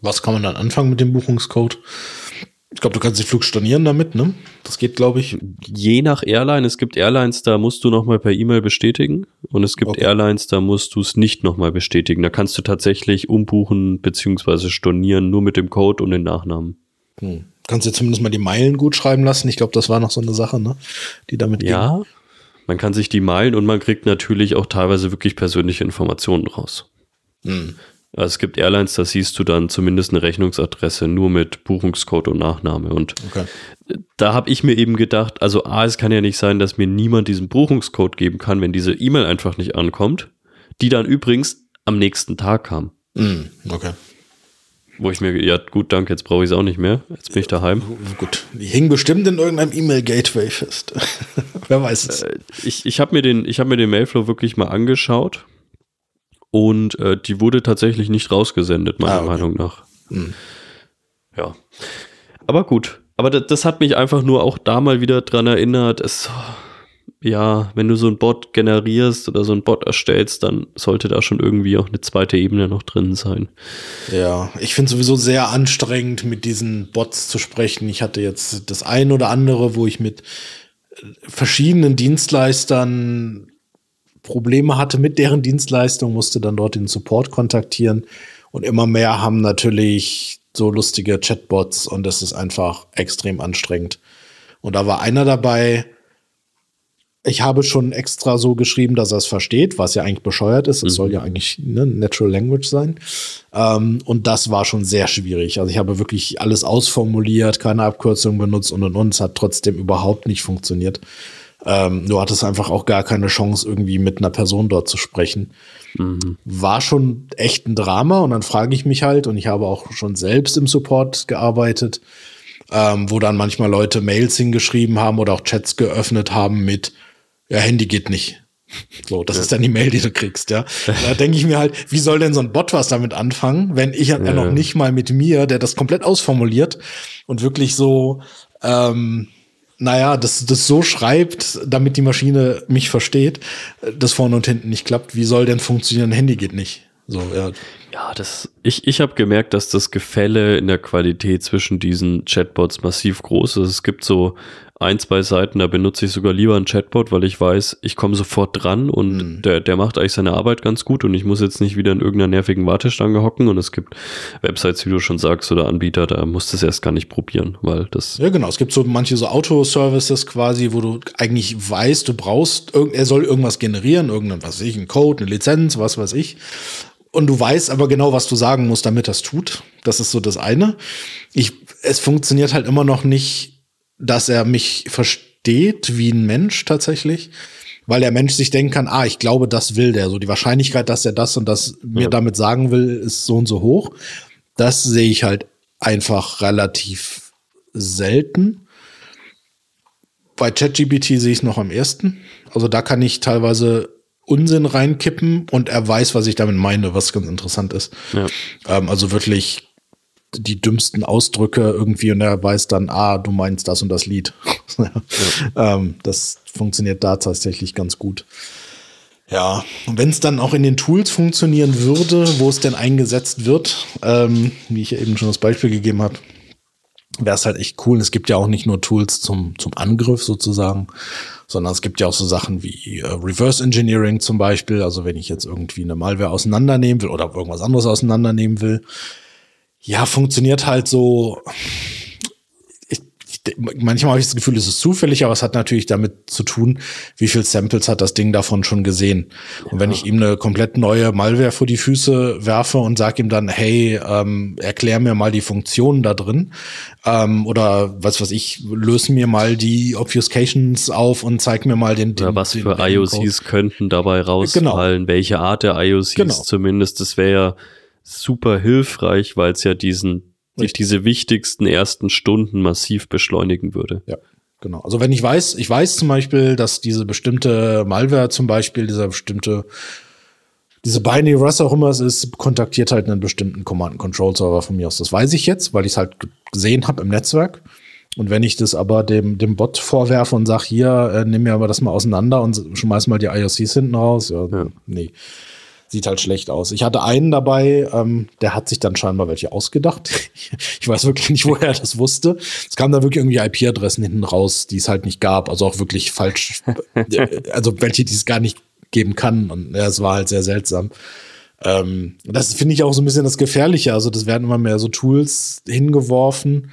Was kann man dann anfangen mit dem Buchungscode? Ich glaube, du kannst den Flug stornieren damit, ne? Das geht, glaube ich. Je nach Airline, es gibt Airlines, da musst du nochmal per E-Mail bestätigen und es gibt Okay. Airlines, da musst du es nicht nochmal bestätigen. Da kannst du tatsächlich umbuchen beziehungsweise stornieren nur mit dem Code und den Nachnamen. Hm. Kannst dir zumindest mal die Meilen gut schreiben lassen. Ich glaube, das war noch so eine Sache, ne? Die damit ging. Ja, man kann sich die mailen und man kriegt natürlich auch teilweise wirklich persönliche Informationen raus. Hm. Also es gibt Airlines, da siehst du dann zumindest eine Rechnungsadresse nur mit Buchungscode und Nachname. Und Okay. da habe ich mir eben gedacht, also A, es kann ja nicht sein, dass mir niemand diesen Buchungscode geben kann, wenn diese E-Mail einfach nicht ankommt, die dann übrigens am nächsten Tag kam. Hm. Okay. Wo ich mir, ja gut, danke, jetzt brauche ich es auch nicht mehr. Jetzt bin ich daheim. Gut. Die hingen bestimmt in irgendeinem E-Mail-Gateway fest. Wer weiß es. Äh, Ich, ich habe mir, den- ich hab mir den Mailflow wirklich mal angeschaut und äh, die wurde tatsächlich nicht rausgesendet, meiner Ah, okay. Meinung nach. Hm. Ja. Aber gut. Aber das, das hat mich einfach nur auch da mal wieder dran erinnert. Es, ja, wenn du so einen Bot generierst oder so einen Bot erstellst, dann sollte da schon irgendwie auch eine zweite Ebene noch drin sein. Ja, ich finde sowieso sehr anstrengend, mit diesen Bots zu sprechen. Ich hatte jetzt das ein oder andere, wo ich mit äh, verschiedenen Dienstleistern Probleme hatte mit deren Dienstleistung, musste dann dort den Support kontaktieren. Und immer mehr haben natürlich so lustige Chatbots und das ist einfach extrem anstrengend. Und da war einer dabei, ich habe schon extra so geschrieben, dass er es versteht, was ja eigentlich bescheuert ist. Es soll ja eigentlich ne, Natural Language sein. Ähm, und das war schon sehr schwierig. Also ich habe wirklich alles ausformuliert, keine Abkürzung benutzt und und und. Es hat trotzdem überhaupt nicht funktioniert. Ähm, du hattest einfach auch gar keine Chance, irgendwie mit einer Person dort zu sprechen. War schon echt ein Drama und dann frage ich mich halt, und ich habe auch schon selbst im Support gearbeitet, ähm, wo dann manchmal Leute Mails hingeschrieben haben oder auch Chats geöffnet haben mit, ja, Handy geht nicht. So, das ist dann die Mail, die du kriegst, ja. Da denke ich mir halt, wie soll denn so ein Bot was damit anfangen, wenn ich ja. noch nicht mal mit mir, der das komplett ausformuliert und wirklich so, ähm, naja, das, das so schreibt, damit die Maschine mich versteht, das vorne und hinten nicht klappt. Wie soll denn funktionieren? Handy geht nicht. So, ja. Ja, das, ich, ich habe gemerkt, dass das Gefälle in der Qualität zwischen diesen Chatbots massiv groß ist. Es gibt so ein, zwei Seiten, da benutze ich sogar lieber einen Chatbot, weil ich weiß, ich komme sofort dran und Mhm. der, der macht eigentlich seine Arbeit ganz gut und ich muss jetzt nicht wieder in irgendeiner nervigen Wartestange hocken und es gibt Websites, wie du schon sagst, oder Anbieter, da musst du es erst gar nicht probieren, weil das, Ja, genau. Es gibt so manche so Autoservices quasi, wo du eigentlich weißt, du brauchst, er soll irgendwas generieren, irgendein, was weiß ich, ein Code, eine Lizenz, was weiß ich. Und du weißt aber genau, was du sagen musst, damit das tut. Das ist so das eine. Ich, es funktioniert halt immer noch nicht, dass er mich versteht wie ein Mensch tatsächlich. Weil der Mensch sich denken kann, ah, ich glaube, das will der. So die Wahrscheinlichkeit, dass er das und das mir damit sagen will, ist so und so hoch. Das sehe ich halt einfach relativ selten. bei ChatGPT sehe ich es noch am ersten. Also da kann ich teilweise Unsinn reinkippen und er weiß, was ich damit meine, was ganz interessant ist. Ja. Ähm, also wirklich die dümmsten Ausdrücke irgendwie und er weiß dann, ah, du meinst das und das Lied. ja. ähm, das funktioniert da tatsächlich ganz gut. Ja, und wenn es dann auch in den Tools funktionieren würde, wo es denn eingesetzt wird, ähm, wie ich eben schon das Beispiel gegeben habe, wäre es halt echt cool. Es gibt ja auch nicht nur Tools zum, zum Angriff sozusagen, sondern es gibt ja auch so Sachen wie äh, Reverse Engineering zum Beispiel. Also wenn ich jetzt irgendwie eine Malware auseinandernehmen will oder irgendwas anderes auseinandernehmen will, ja, funktioniert halt so manchmal habe ich das Gefühl, es ist zufällig, aber es hat natürlich damit zu tun, wie viel Samples hat das Ding davon schon gesehen. Ja. Und wenn ich ihm eine komplett neue Malware vor die Füße werfe und sage ihm dann, hey, ähm, erklär mir mal die Funktionen da drin, ähm, oder was weiß ich, löse mir mal die Obfuscations auf und zeig mir mal den. den oder was den, für den IOCs könnten dabei rausfallen, genau. welche Art der IOCs genau. zumindest, das wäre ja super hilfreich, weil es ja diesen sich diese wichtigsten ersten Stunden massiv beschleunigen würde. Ja. Genau. Also wenn ich weiß, ich weiß zum Beispiel, dass diese bestimmte Malware zum Beispiel, dieser bestimmte, diese Binary, was auch immer es ist, kontaktiert halt einen bestimmten Command-Control-Server von mir aus. Das weiß ich jetzt, weil ich es halt gesehen habe im Netzwerk. Und wenn ich das aber dem, dem Bot vorwerfe und sage, hier, äh, nimm mir aber das mal auseinander und schmeiß mal die IOCs hinten raus, ja, ja. nee sieht halt schlecht aus. Ich hatte einen dabei, ähm, der hat sich dann scheinbar welche ausgedacht. ich weiß wirklich nicht, woher er das wusste. Es kamen da wirklich irgendwie IP-Adressen hinten raus, die es halt nicht gab. Also auch wirklich falsch, also welche, die es gar nicht geben kann. Und ja, es war halt sehr seltsam. Ähm, das finde ich auch so ein bisschen das Gefährliche. Also das werden immer mehr so Tools hingeworfen,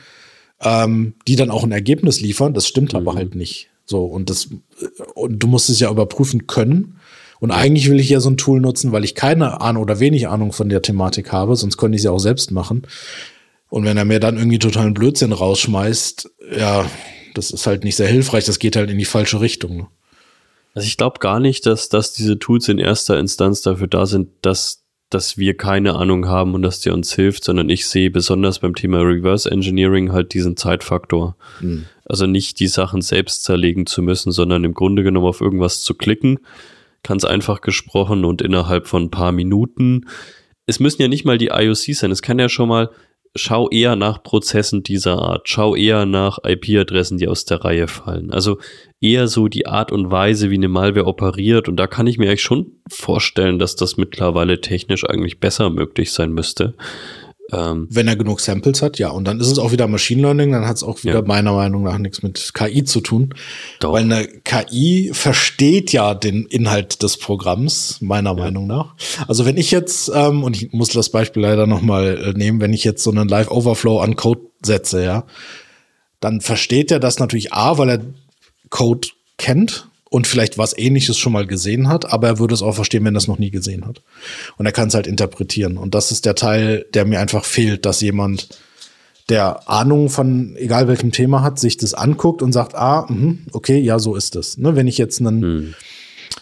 ähm, die dann auch ein Ergebnis liefern. Das stimmt mhm. aber halt nicht. So, und das, und du musst es ja überprüfen können. Und eigentlich will ich ja so ein Tool nutzen, weil ich keine Ahnung oder wenig Ahnung von der Thematik habe, sonst könnte ich es ja auch selbst machen. Und wenn er mir dann irgendwie totalen Blödsinn rausschmeißt, ja, das ist halt nicht sehr hilfreich, das geht halt in die falsche Richtung. Ne? Also ich glaube gar nicht, dass, dass diese Tools in erster Instanz dafür da sind, dass, dass wir keine Ahnung haben und dass die uns hilft, sondern ich sehe besonders beim Thema Reverse Engineering halt diesen Zeitfaktor. Hm. Also nicht die Sachen selbst zerlegen zu müssen, sondern im Grunde genommen auf irgendwas zu klicken ganz einfach gesprochen und innerhalb von ein paar Minuten. Es müssen ja nicht mal die IOCs sein. Es kann ja schon mal, schau eher nach Prozessen dieser Art. Schau eher nach IP-Adressen, die aus der Reihe fallen. Also eher so die Art und Weise, wie eine Malware operiert. Und da kann ich mir eigentlich schon vorstellen, dass das mittlerweile technisch eigentlich besser möglich sein müsste. Ähm, Wenn er genug Samples hat, ja. Und dann ist es auch wieder Machine Learning, dann hat es auch wieder ja. meiner Meinung nach nichts mit KI zu tun. Doch. Weil eine KI versteht ja den Inhalt des Programms, meiner ja. Meinung nach. Also wenn ich jetzt, ähm, und ich muss das Beispiel leider nochmal äh, nehmen, wenn ich jetzt so einen Live-Overflow an Code setze, ja, dann versteht er das natürlich A, weil er Code kennt und vielleicht was ähnliches schon mal gesehen hat, aber er würde es auch verstehen, wenn er es noch nie gesehen hat. Und er kann es halt interpretieren. Und das ist der Teil, der mir einfach fehlt, dass jemand, der Ahnung von egal welchem Thema hat, sich das anguckt und sagt, ah, mh, okay, ja, so ist es. Ne, wenn ich jetzt einen, hm.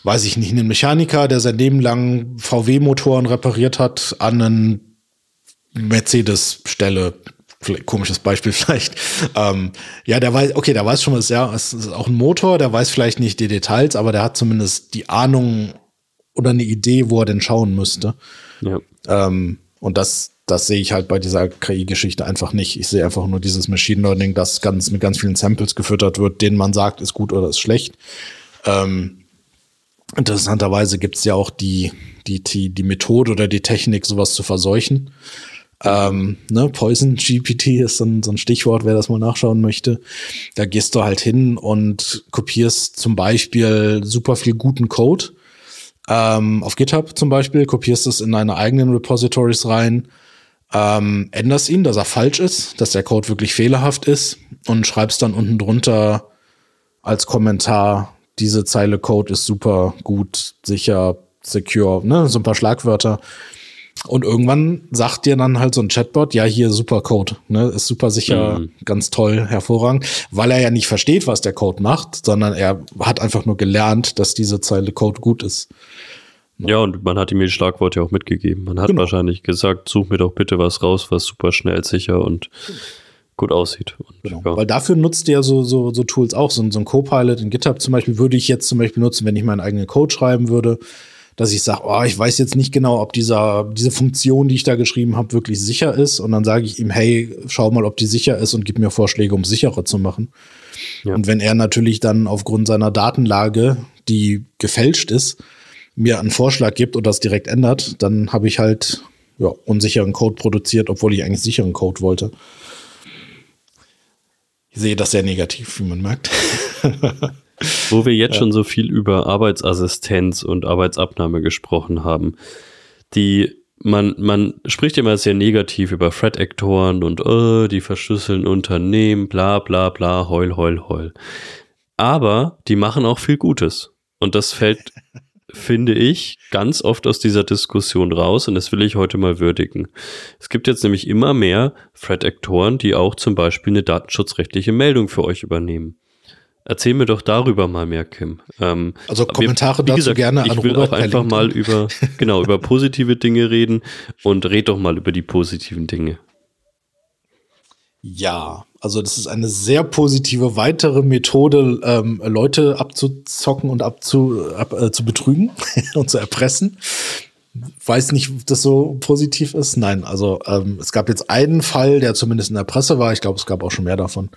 weiß ich nicht, einen Mechaniker, der sein Leben lang VW-Motoren repariert hat, an einen Mercedes stelle, komisches Beispiel vielleicht. Ähm, ja, der weiß, okay, der weiß schon, was ja, es ist auch ein Motor, der weiß vielleicht nicht die Details, aber der hat zumindest die Ahnung oder eine Idee, wo er denn schauen müsste. Ja. Ähm, und das, das sehe ich halt bei dieser KI-Geschichte einfach nicht. Ich sehe einfach nur dieses Machine Learning, das ganz mit ganz vielen Samples gefüttert wird, denen man sagt, ist gut oder ist schlecht. Ähm, interessanterweise gibt es ja auch die, die, die, die Methode oder die Technik, sowas zu verseuchen. Ähm, ne, Poison GPT ist so ein, so ein Stichwort, wer das mal nachschauen möchte. Da gehst du halt hin und kopierst zum Beispiel super viel guten Code ähm, auf GitHub zum Beispiel, kopierst es in deine eigenen Repositories rein, ähm, änderst ihn, dass er falsch ist, dass der Code wirklich fehlerhaft ist und schreibst dann unten drunter als Kommentar, diese Zeile Code ist super gut, sicher, secure, ne, so ein paar Schlagwörter. Und irgendwann sagt dir dann halt so ein Chatbot, ja, hier super Code, ne, ist super sicher, mhm. ganz toll, hervorragend, weil er ja nicht versteht, was der Code macht, sondern er hat einfach nur gelernt, dass diese Zeile Code gut ist. Ja, und man hat ihm die Schlagworte auch mitgegeben. Man hat genau. wahrscheinlich gesagt, such mir doch bitte was raus, was super schnell, sicher und gut aussieht. Und, genau. ja. Weil dafür nutzt ihr ja so, so, so Tools auch. So, so ein Copilot in GitHub zum Beispiel würde ich jetzt zum Beispiel nutzen, wenn ich meinen eigenen Code schreiben würde, dass ich sage, oh, ich weiß jetzt nicht genau, ob dieser, diese Funktion, die ich da geschrieben habe, wirklich sicher ist. Und dann sage ich ihm, hey, schau mal, ob die sicher ist und gib mir Vorschläge, um sicherer zu machen. Ja. Und wenn er natürlich dann aufgrund seiner Datenlage, die gefälscht ist, mir einen Vorschlag gibt und das direkt ändert, dann habe ich halt ja, unsicheren Code produziert, obwohl ich eigentlich sicheren Code wollte. Ich sehe das sehr negativ, wie man merkt. Wo wir jetzt ja. schon so viel über Arbeitsassistenz und Arbeitsabnahme gesprochen haben, die man, man spricht immer sehr negativ über Threat-Aktoren und oh, die verschlüsseln Unternehmen, bla bla bla, heul, heul, heul. Aber die machen auch viel Gutes. Und das fällt finde ich, ganz oft aus dieser Diskussion raus und das will ich heute mal würdigen. Es gibt jetzt nämlich immer mehr Threat-Aktoren, die auch zum Beispiel eine datenschutzrechtliche Meldung für euch übernehmen. Erzähl mir doch darüber mal mehr, Kim. Ähm, also Kommentare wir, dazu gesagt, gerne an Ich will Robert auch einfach mal über, genau, über positive Dinge reden und red doch mal über die positiven Dinge. Ja, also das ist eine sehr positive weitere Methode, ähm, Leute abzuzocken und abzu, ab, äh, zu betrügen und zu erpressen. Weiß nicht, ob das so positiv ist. Nein, also ähm, es gab jetzt einen Fall, der zumindest in der Presse war. Ich glaube, es gab auch schon mehr davon.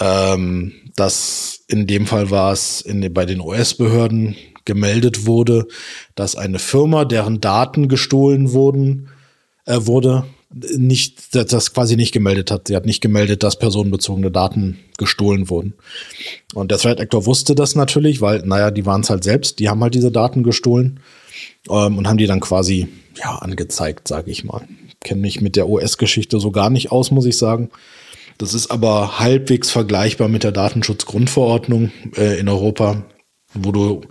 Ähm, dass in dem Fall war es in, bei den US-Behörden gemeldet wurde, dass eine Firma, deren Daten gestohlen wurden, äh, wurde, nicht, das quasi nicht gemeldet hat. Sie hat nicht gemeldet, dass personenbezogene Daten gestohlen wurden. Und der Threat Actor wusste das natürlich, weil, naja, die waren es halt selbst, die haben halt diese Daten gestohlen ähm, und haben die dann quasi, ja, angezeigt, sage ich mal. Kenne mich mit der US-Geschichte so gar nicht aus, muss ich sagen. Das ist aber halbwegs vergleichbar mit der Datenschutzgrundverordnung äh, in Europa, wo du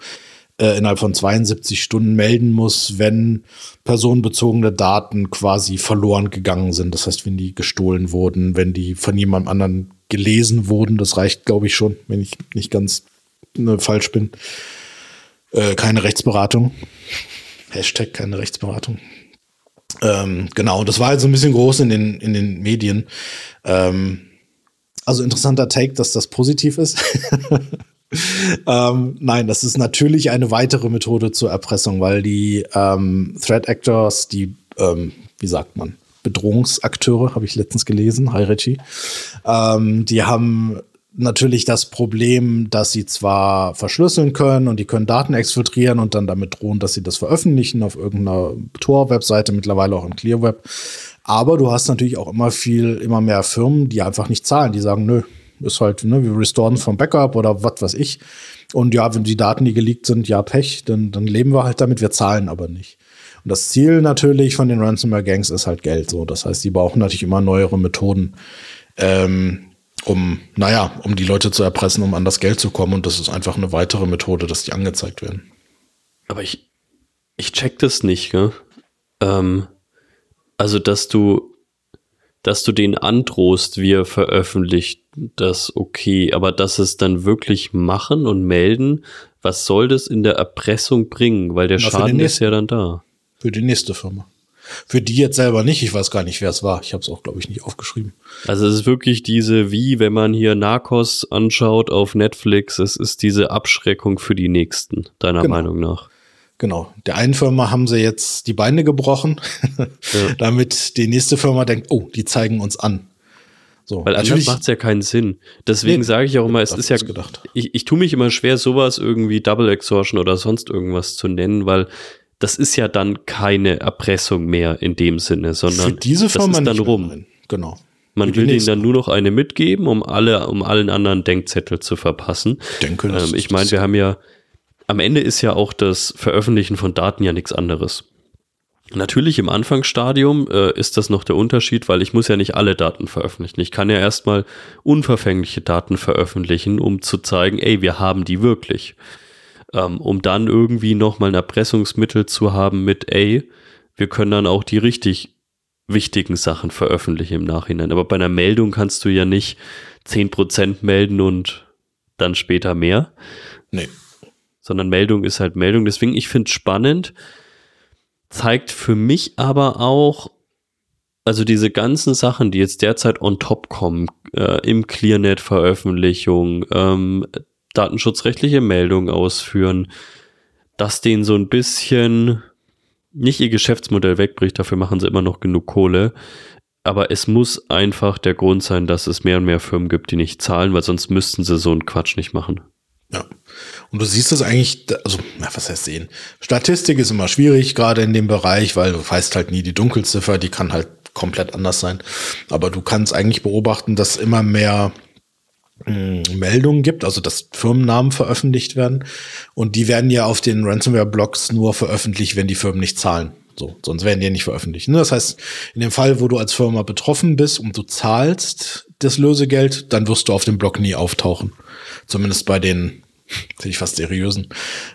äh, innerhalb von 72 Stunden melden muss, wenn personenbezogene Daten quasi verloren gegangen sind. Das heißt, wenn die gestohlen wurden, wenn die von jemandem anderen gelesen wurden, das reicht, glaube ich, schon, wenn ich nicht ganz ne, falsch bin. Äh, keine Rechtsberatung. Hashtag keine Rechtsberatung. Ähm, genau, das war halt so ein bisschen groß in den, in den Medien. Ähm, also interessanter Take, dass das positiv ist. ähm, nein, das ist natürlich eine weitere Methode zur Erpressung, weil die ähm, Threat Actors, die, ähm, wie sagt man, Bedrohungsakteure, habe ich letztens gelesen, hi Richie, ähm, die haben natürlich das Problem, dass sie zwar verschlüsseln können und die können Daten exfiltrieren und dann damit drohen, dass sie das veröffentlichen auf irgendeiner Tor-Webseite, mittlerweile auch im Clearweb. Aber du hast natürlich auch immer viel, immer mehr Firmen, die einfach nicht zahlen, die sagen, nö, ist halt, ne, wir restoren vom Backup oder was weiß ich. Und ja, wenn die Daten, die geleakt sind, ja, Pech, dann, dann leben wir halt damit, wir zahlen aber nicht. Und das Ziel natürlich von den Ransomware-Gangs ist halt Geld. So, das heißt, die brauchen natürlich immer neuere Methoden, ähm, um, naja, um die Leute zu erpressen, um an das Geld zu kommen. Und das ist einfach eine weitere Methode, dass die angezeigt werden. Aber ich, ich check das nicht, gell? Ähm, also, dass du dass du den androhst, wir veröffentlicht das okay, aber dass es dann wirklich machen und melden, was soll das in der Erpressung bringen? Weil der Na, Schaden ist ja dann da. Für die nächste Firma. Für die jetzt selber nicht. Ich weiß gar nicht, wer es war. Ich habe es auch, glaube ich, nicht aufgeschrieben. Also es ist wirklich diese, wie wenn man hier Narcos anschaut auf Netflix, es ist diese Abschreckung für die Nächsten, deiner genau. Meinung nach. Genau. Der einen Firma haben sie jetzt die Beine gebrochen, ja. damit die nächste Firma denkt, oh, die zeigen uns an. So, Weil anders macht es ja keinen Sinn. Deswegen nee, sage ich auch immer, es ist ja, gedacht. ich, ich tue mich immer schwer, sowas irgendwie Double Extortion oder sonst irgendwas zu nennen, weil das ist ja dann keine Erpressung mehr in dem Sinne, sondern Für diese Firma das ist dann rum. Rein. Genau. Man will denen dann nur noch eine mitgeben, um alle, um allen anderen Denkzettel zu verpassen. Denke, ähm, ich meine, wir haben ja am Ende ist ja auch das Veröffentlichen von Daten ja nichts anderes. Natürlich im Anfangsstadium äh, ist das noch der Unterschied, weil ich muss ja nicht alle Daten veröffentlichen. Ich kann ja erstmal unverfängliche Daten veröffentlichen, um zu zeigen, ey, wir haben die wirklich. Ähm, um dann irgendwie nochmal ein Erpressungsmittel zu haben mit, ey, wir können dann auch die richtig wichtigen Sachen veröffentlichen im Nachhinein. Aber bei einer Meldung kannst du ja nicht zehn Prozent melden und dann später mehr. Nee sondern Meldung ist halt Meldung. Deswegen, ich finde es spannend, zeigt für mich aber auch, also diese ganzen Sachen, die jetzt derzeit on top kommen, äh, im ClearNet-Veröffentlichung, ähm, datenschutzrechtliche Meldungen ausführen, dass denen so ein bisschen nicht ihr Geschäftsmodell wegbricht, dafür machen sie immer noch genug Kohle. Aber es muss einfach der Grund sein, dass es mehr und mehr Firmen gibt, die nicht zahlen, weil sonst müssten sie so einen Quatsch nicht machen. Ja. Und du siehst es eigentlich, also, na, was heißt sehen? Statistik ist immer schwierig, gerade in dem Bereich, weil du weißt halt nie die Dunkelziffer, die kann halt komplett anders sein. Aber du kannst eigentlich beobachten, dass immer mehr Meldungen gibt, also dass Firmennamen veröffentlicht werden. Und die werden ja auf den Ransomware-Blogs nur veröffentlicht, wenn die Firmen nicht zahlen. So, sonst werden die ja nicht veröffentlicht. Ne? Das heißt, in dem Fall, wo du als Firma betroffen bist und du zahlst das Lösegeld, dann wirst du auf dem Blog nie auftauchen. Zumindest bei den, finde ich fast seriösen,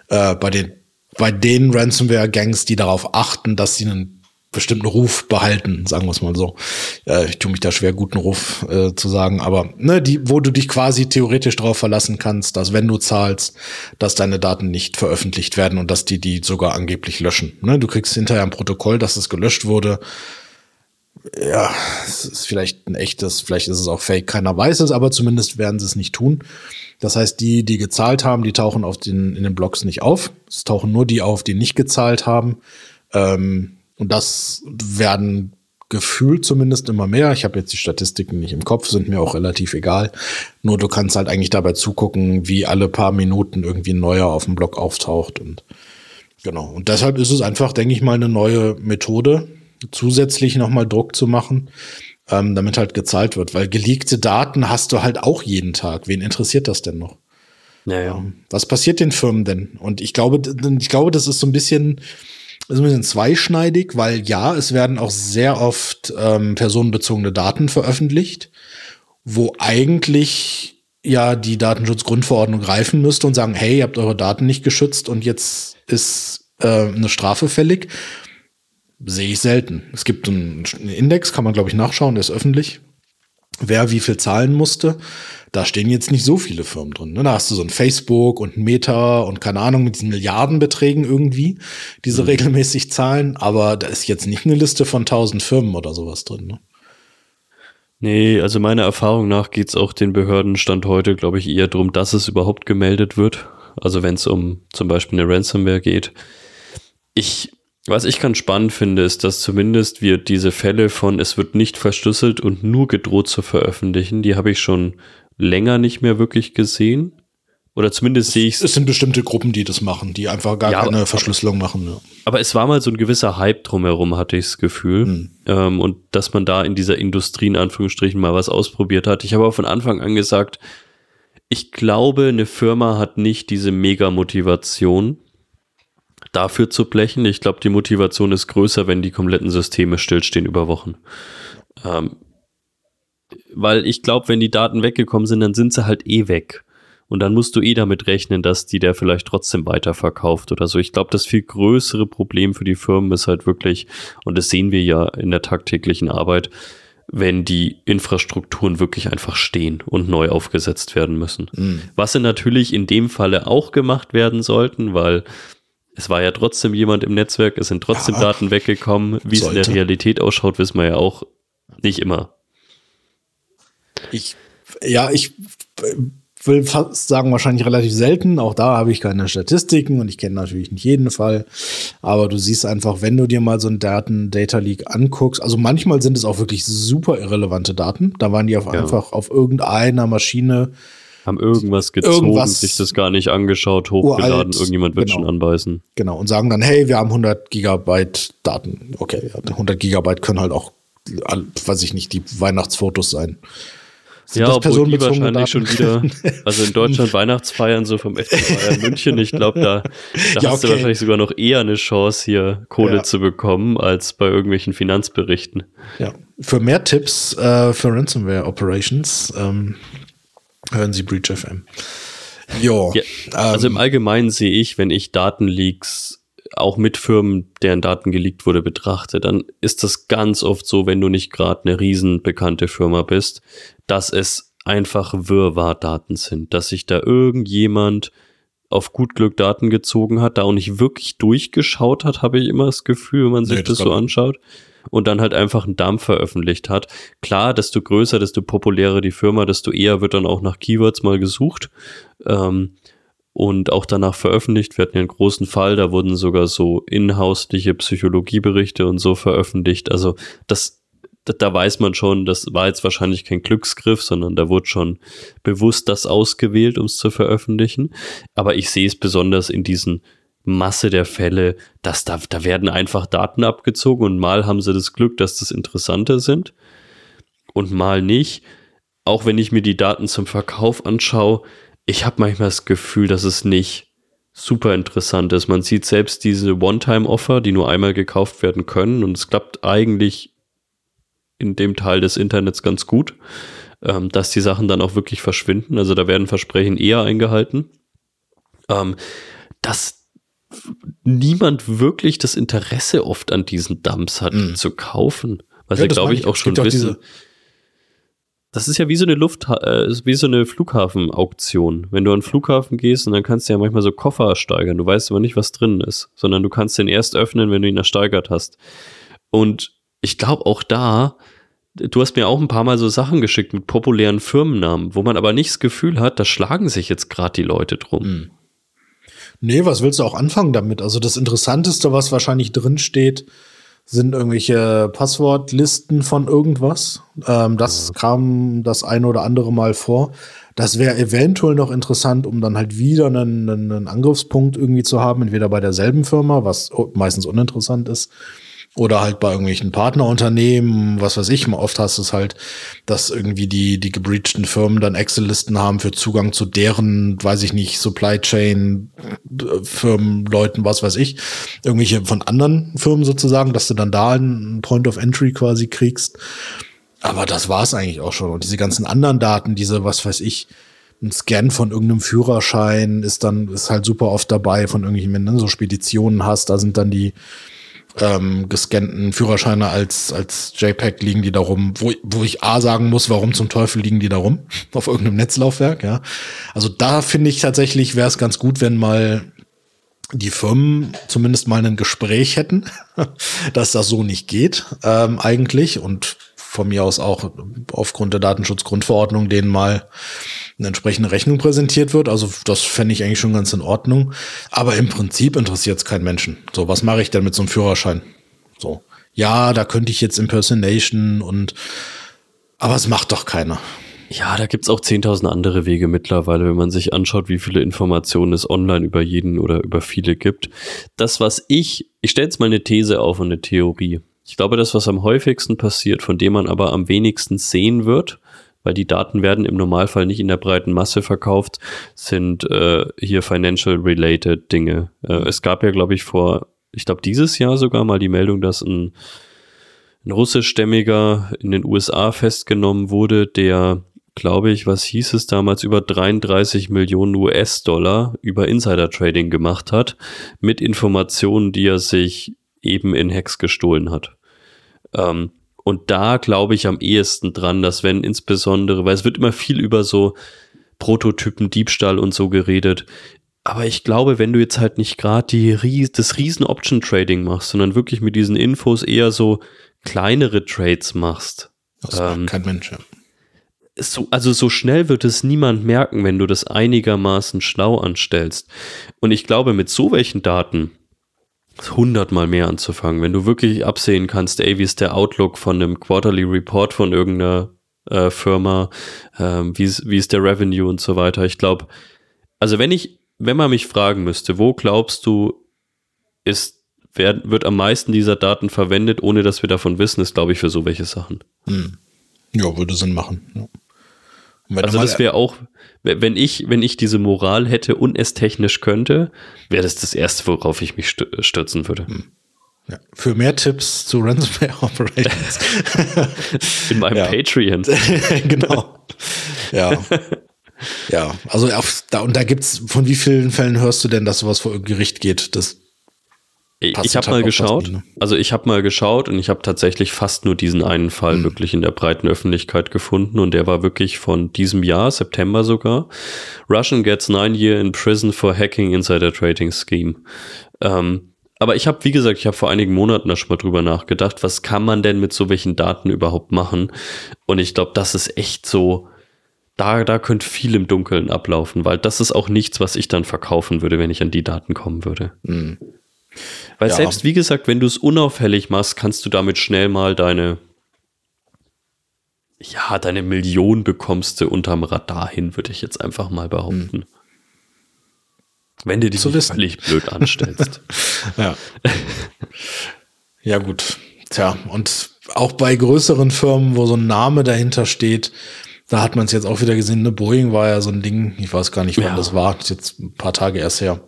äh, bei den bei den Ransomware-Gangs, die darauf achten, dass sie einen bestimmten Ruf behalten, sagen wir es mal so. Äh, ich tue mich da schwer, guten Ruf äh, zu sagen, aber ne, die, wo du dich quasi theoretisch darauf verlassen kannst, dass wenn du zahlst, dass deine Daten nicht veröffentlicht werden und dass die die sogar angeblich löschen. Ne, du kriegst hinterher ein Protokoll, dass es gelöscht wurde. Ja, es ist vielleicht ein echtes, vielleicht ist es auch fake, keiner weiß es, aber zumindest werden sie es nicht tun. Das heißt, die, die gezahlt haben, die tauchen auf den, in den Blogs nicht auf. Es tauchen nur die auf, die nicht gezahlt haben. Ähm, und das werden gefühlt zumindest immer mehr. Ich habe jetzt die Statistiken nicht im Kopf, sind mir auch relativ egal. Nur du kannst halt eigentlich dabei zugucken, wie alle paar Minuten irgendwie ein neuer auf dem Blog auftaucht. Und genau. Und deshalb ist es einfach, denke ich mal, eine neue Methode, zusätzlich nochmal Druck zu machen, ähm, damit halt gezahlt wird. Weil geleakte Daten hast du halt auch jeden Tag. Wen interessiert das denn noch? Naja. Ähm, was passiert den Firmen denn? Und ich glaube, ich glaube, das ist so ein bisschen, ist ein bisschen zweischneidig, weil ja, es werden auch sehr oft ähm, personenbezogene Daten veröffentlicht, wo eigentlich ja die Datenschutzgrundverordnung greifen müsste und sagen, hey, ihr habt eure Daten nicht geschützt und jetzt ist äh, eine Strafe fällig. Sehe ich selten. Es gibt einen Index, kann man glaube ich nachschauen, der ist öffentlich, wer wie viel zahlen musste da stehen jetzt nicht so viele Firmen drin. Ne? Da hast du so ein Facebook und ein Meta und keine Ahnung mit diesen Milliardenbeträgen irgendwie, diese mhm. regelmäßig zahlen, aber da ist jetzt nicht eine Liste von tausend Firmen oder sowas drin. Ne? Nee, also meiner Erfahrung nach geht's auch den Behörden Stand heute, glaube ich, eher darum, dass es überhaupt gemeldet wird. Also wenn es um zum Beispiel eine Ransomware geht. Ich, was ich ganz spannend finde, ist, dass zumindest wir diese Fälle von es wird nicht verschlüsselt und nur gedroht zu veröffentlichen, die habe ich schon länger nicht mehr wirklich gesehen. Oder zumindest sehe ich es. Es sind bestimmte Gruppen, die das machen, die einfach gar ja, keine aber, Verschlüsselung machen. Ja. Aber es war mal so ein gewisser Hype drumherum, hatte ich das Gefühl. Hm. Ähm, und dass man da in dieser Industrie in Anführungsstrichen mal was ausprobiert hat. Ich habe auch von Anfang an gesagt, ich glaube, eine Firma hat nicht diese Mega-Motivation, dafür zu blechen. Ich glaube, die Motivation ist größer, wenn die kompletten Systeme stillstehen über Wochen. Ähm, weil ich glaube, wenn die Daten weggekommen sind, dann sind sie halt eh weg. Und dann musst du eh damit rechnen, dass die der vielleicht trotzdem weiterverkauft oder so. Ich glaube, das viel größere Problem für die Firmen ist halt wirklich, und das sehen wir ja in der tagtäglichen Arbeit, wenn die Infrastrukturen wirklich einfach stehen und neu aufgesetzt werden müssen. Mhm. Was sie natürlich in dem Falle auch gemacht werden sollten, weil es war ja trotzdem jemand im Netzwerk, es sind trotzdem ja, Daten weggekommen. Wie sollte. es in der Realität ausschaut, wissen wir ja auch nicht immer. Ich, ja, ich will fast sagen, wahrscheinlich relativ selten. Auch da habe ich keine Statistiken und ich kenne natürlich nicht jeden Fall. Aber du siehst einfach, wenn du dir mal so einen Daten Data Leak anguckst, also manchmal sind es auch wirklich super irrelevante Daten. Da waren die auf ja. einfach auf irgendeiner Maschine. Haben irgendwas gezogen, irgendwas sich das gar nicht angeschaut, hochgeladen, uralt, irgendjemand wird genau. schon anbeißen. Genau, und sagen dann, hey, wir haben 100 Gigabyte Daten. Okay, 100 Gigabyte können halt auch, weiß ich nicht, die Weihnachtsfotos sein. Sind ja, obwohl die wahrscheinlich schon wieder, also in Deutschland Weihnachtsfeiern so vom FC Bayern München, ich glaube, da, da ja, hast okay. du wahrscheinlich sogar noch eher eine Chance, hier Kohle ja. zu bekommen, als bei irgendwelchen Finanzberichten. Ja, für mehr Tipps äh, für Ransomware Operations ähm, hören Sie Breach FM. Jo, ja, also ähm, im Allgemeinen sehe ich, wenn ich Datenleaks auch mit Firmen, deren Daten geleakt wurde, betrachte, dann ist das ganz oft so, wenn du nicht gerade eine riesen bekannte Firma bist, dass es einfach Wirrwarr-Daten sind, dass sich da irgendjemand auf gut Glück Daten gezogen hat, da auch nicht wirklich durchgeschaut hat, habe ich immer das Gefühl, wenn man sich nee, das, das so anschaut. Und dann halt einfach einen Dump veröffentlicht hat. Klar, desto größer, desto populärer die Firma, desto eher wird dann auch nach Keywords mal gesucht ähm, und auch danach veröffentlicht. Wir hatten ja einen großen Fall, da wurden sogar so inhausliche Psychologieberichte und so veröffentlicht. Also das da, da weiß man schon, das war jetzt wahrscheinlich kein Glücksgriff, sondern da wurde schon bewusst das ausgewählt, um es zu veröffentlichen. Aber ich sehe es besonders in diesen Masse der Fälle, dass da, da werden einfach Daten abgezogen und mal haben sie das Glück, dass das interessanter sind und mal nicht. Auch wenn ich mir die Daten zum Verkauf anschaue, ich habe manchmal das Gefühl, dass es nicht super interessant ist. Man sieht selbst diese One-Time-Offer, die nur einmal gekauft werden können und es klappt eigentlich in dem Teil des Internets ganz gut, ähm, dass die Sachen dann auch wirklich verschwinden. Also da werden Versprechen eher eingehalten. Ähm, dass niemand wirklich das Interesse oft an diesen Dumps hat, mhm. zu kaufen. Was ja, ja glaube ich, auch schon wissen. Das ist ja wie so eine Luft, äh, wie so eine Flughafenauktion. Wenn du an den Flughafen gehst und dann kannst du ja manchmal so Koffer ersteigern. Du weißt aber nicht, was drin ist, sondern du kannst den erst öffnen, wenn du ihn ersteigert hast. Und ich glaube auch da, du hast mir auch ein paar Mal so Sachen geschickt mit populären Firmennamen, wo man aber nicht das Gefühl hat, da schlagen sich jetzt gerade die Leute drum. Hm. Nee, was willst du auch anfangen damit? Also das Interessanteste, was wahrscheinlich drin steht, sind irgendwelche Passwortlisten von irgendwas. Ähm, das kam das eine oder andere Mal vor. Das wäre eventuell noch interessant, um dann halt wieder einen, einen Angriffspunkt irgendwie zu haben, entweder bei derselben Firma, was meistens uninteressant ist, oder halt bei irgendwelchen Partnerunternehmen, was weiß ich, oft hast es halt, dass irgendwie die, die gebreachten Firmen dann Excel-Listen haben für Zugang zu deren, weiß ich nicht, Supply Chain Firmen, Leuten, was weiß ich, irgendwelche von anderen Firmen sozusagen, dass du dann da einen Point of Entry quasi kriegst. Aber das war's eigentlich auch schon. Und diese ganzen anderen Daten, diese, was weiß ich, ein Scan von irgendeinem Führerschein ist dann, ist halt super oft dabei von irgendwelchen, wenn du so Speditionen hast, da sind dann die, ähm, gescannten Führerscheine als, als JPEG liegen die da rum, wo, wo ich A sagen muss, warum zum Teufel liegen die da rum? Auf irgendeinem Netzlaufwerk, ja. Also da finde ich tatsächlich, wäre es ganz gut, wenn mal die Firmen zumindest mal ein Gespräch hätten, dass das so nicht geht, ähm, eigentlich. Und von mir aus auch aufgrund der Datenschutzgrundverordnung denen mal eine entsprechende Rechnung präsentiert wird. Also das fände ich eigentlich schon ganz in Ordnung. Aber im Prinzip interessiert es keinen Menschen. So, was mache ich denn mit so einem Führerschein? So, ja, da könnte ich jetzt Impersonation und aber es macht doch keiner. Ja, da gibt's auch 10.000 andere Wege mittlerweile, wenn man sich anschaut, wie viele Informationen es online über jeden oder über viele gibt. Das, was ich, ich stelle jetzt mal eine These auf und eine Theorie. Ich glaube, das, was am häufigsten passiert, von dem man aber am wenigsten sehen wird, weil die Daten werden im Normalfall nicht in der breiten Masse verkauft, sind äh, hier financial-related Dinge. Äh, es gab ja, glaube ich, vor, ich glaube, dieses Jahr sogar mal die Meldung, dass ein, ein russischstämmiger in den USA festgenommen wurde, der glaube ich, was hieß es damals, über 33 Millionen US-Dollar über Insider-Trading gemacht hat, mit Informationen, die er sich eben in Hex gestohlen hat. Ähm, und da glaube ich am ehesten dran, dass wenn insbesondere, weil es wird immer viel über so Prototypen, Diebstahl und so geredet. Aber ich glaube, wenn du jetzt halt nicht gerade das riesen Option Trading machst, sondern wirklich mit diesen Infos eher so kleinere Trades machst. Das ähm, kein Mensch, ja. So, also so schnell wird es niemand merken, wenn du das einigermaßen schlau anstellst. Und ich glaube, mit so welchen Daten hundertmal mehr anzufangen. Wenn du wirklich absehen kannst, ey, wie ist der Outlook von einem Quarterly Report von irgendeiner äh, Firma, ähm, wie, ist, wie ist der Revenue und so weiter. Ich glaube, also wenn ich, wenn man mich fragen müsste, wo glaubst du, ist, wer, wird am meisten dieser Daten verwendet, ohne dass wir davon wissen, ist, glaube ich, für so welche Sachen. Hm. Ja, würde Sinn machen. Ja. Also das wäre auch, wenn ich, wenn ich diese Moral hätte und es technisch könnte, wäre das das Erste, worauf ich mich stürzen würde. Hm. Ja. Für mehr Tipps zu Ransomware Operations. In meinem ja. Patreon. genau. Ja. Ja, also auf, da, und da gibt's, von wie vielen Fällen hörst du denn, dass sowas vor Gericht geht? Das ich habe mal geschaut, ne? also ich habe mal geschaut und ich habe tatsächlich fast nur diesen einen Fall mhm. wirklich in der breiten Öffentlichkeit gefunden und der war wirklich von diesem Jahr, September sogar. Russian gets nine year in prison for hacking insider trading scheme. Ähm, aber ich habe, wie gesagt, ich habe vor einigen Monaten da schon mal drüber nachgedacht, was kann man denn mit so welchen Daten überhaupt machen? Und ich glaube, das ist echt so, da, da könnte viel im Dunkeln ablaufen, weil das ist auch nichts, was ich dann verkaufen würde, wenn ich an die Daten kommen würde. Mhm. Weil ja. selbst, wie gesagt, wenn du es unauffällig machst, kannst du damit schnell mal deine, ja, deine Million bekommst du unterm Radar hin, würde ich jetzt einfach mal behaupten. Mhm. Wenn du dich so nicht völlig blöd anstellst. ja. ja, gut. Tja, und auch bei größeren Firmen, wo so ein Name dahinter steht, da hat man es jetzt auch wieder gesehen. Ne? Boeing war ja so ein Ding, ich weiß gar nicht, wann ja. das war, das ist jetzt ein paar Tage erst her.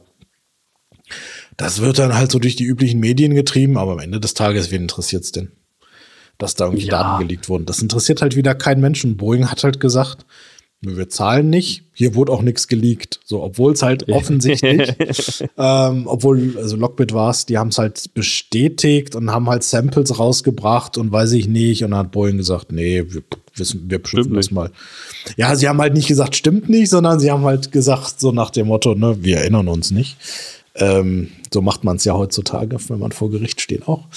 Das wird dann halt so durch die üblichen Medien getrieben, aber am Ende des Tages, wen interessiert es denn? Dass da irgendwie ja. Daten gelegt wurden. Das interessiert halt wieder keinen Menschen. Boeing hat halt gesagt, wir zahlen nicht. Hier wurde auch nichts geleakt. So, obwohl es halt offensichtlich, ähm, obwohl, also Lockbit war es, die haben es halt bestätigt und haben halt Samples rausgebracht und weiß ich nicht. Und dann hat Boeing gesagt, nee, wir wissen, wir prüfen das mal. Ja, sie haben halt nicht gesagt, stimmt nicht, sondern sie haben halt gesagt, so nach dem Motto, ne, wir erinnern uns nicht. Ähm, so macht man es ja heutzutage, wenn man vor Gericht steht auch.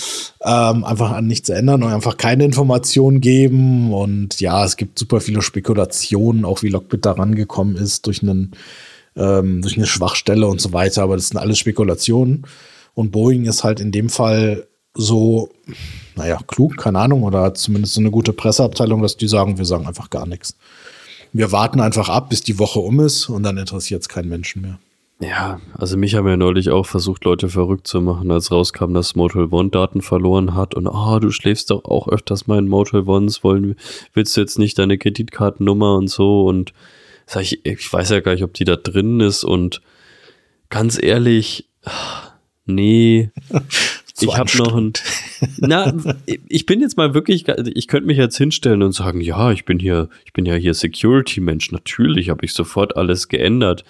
Ähm, einfach an nichts ändern und einfach keine Informationen geben. Und ja, es gibt super viele Spekulationen, auch wie Lockbit da rangekommen ist durch, einen, ähm, durch eine Schwachstelle und so weiter. Aber das sind alles Spekulationen. Und Boeing ist halt in dem Fall so, naja, klug, keine Ahnung, oder zumindest so eine gute Presseabteilung, dass die sagen, wir sagen einfach gar nichts. Wir warten einfach ab, bis die Woche um ist und dann interessiert es keinen Menschen mehr. Ja, also mich haben ja neulich auch versucht, Leute verrückt zu machen, als rauskam, dass Motel One Daten verloren hat und oh, du schläfst doch auch öfters mal in Motel Ones, wollen, willst du jetzt nicht deine Kreditkartennummer und so und sag ich, ich weiß ja gar nicht, ob die da drin ist und ganz ehrlich, nee, ich habe noch ein. Na, ich bin jetzt mal wirklich, ich könnte mich jetzt hinstellen und sagen, ja, ich bin hier, ich bin ja hier Security-Mensch. Natürlich habe ich sofort alles geändert.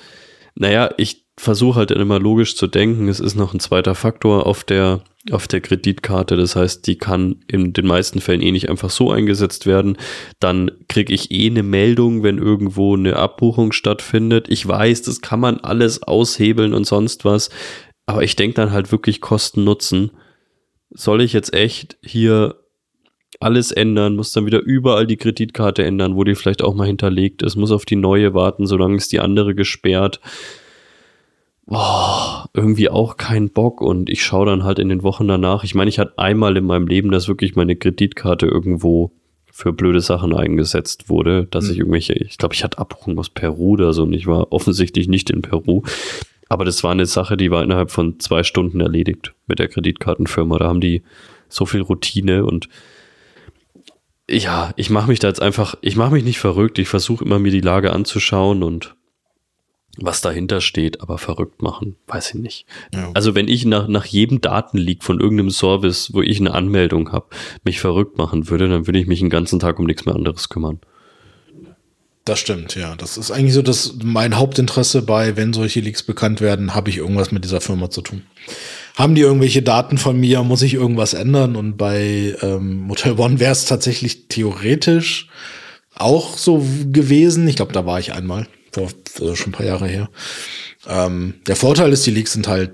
Naja, ich versuche halt immer logisch zu denken. Es ist noch ein zweiter Faktor auf der, auf der Kreditkarte. Das heißt, die kann in den meisten Fällen eh nicht einfach so eingesetzt werden. Dann kriege ich eh eine Meldung, wenn irgendwo eine Abbuchung stattfindet. Ich weiß, das kann man alles aushebeln und sonst was. Aber ich denke dann halt wirklich Kosten-Nutzen. Soll ich jetzt echt hier alles ändern, muss dann wieder überall die Kreditkarte ändern, wo die vielleicht auch mal hinterlegt ist, muss auf die neue warten, solange ist die andere gesperrt. Boah, irgendwie auch kein Bock und ich schaue dann halt in den Wochen danach. Ich meine, ich hatte einmal in meinem Leben, dass wirklich meine Kreditkarte irgendwo für blöde Sachen eingesetzt wurde, dass mhm. ich irgendwelche, ich glaube, ich hatte Abbuchung aus Peru oder so und ich war offensichtlich nicht in Peru. Aber das war eine Sache, die war innerhalb von zwei Stunden erledigt mit der Kreditkartenfirma. Da haben die so viel Routine und ja, ich mache mich da jetzt einfach, ich mache mich nicht verrückt. Ich versuche immer mir die Lage anzuschauen und was dahinter steht, aber verrückt machen, weiß ich nicht. Ja. Also wenn ich nach, nach jedem Datenleak von irgendeinem Service, wo ich eine Anmeldung habe, mich verrückt machen würde, dann würde ich mich den ganzen Tag um nichts mehr anderes kümmern. Das stimmt, ja. Das ist eigentlich so das mein Hauptinteresse bei, wenn solche Leaks bekannt werden, habe ich irgendwas mit dieser Firma zu tun haben die irgendwelche Daten von mir, muss ich irgendwas ändern? Und bei ähm, Motel One wäre es tatsächlich theoretisch auch so gewesen. Ich glaube, da war ich einmal, vor also schon ein paar Jahre her. Ähm, der Vorteil ist, die Leaks sind halt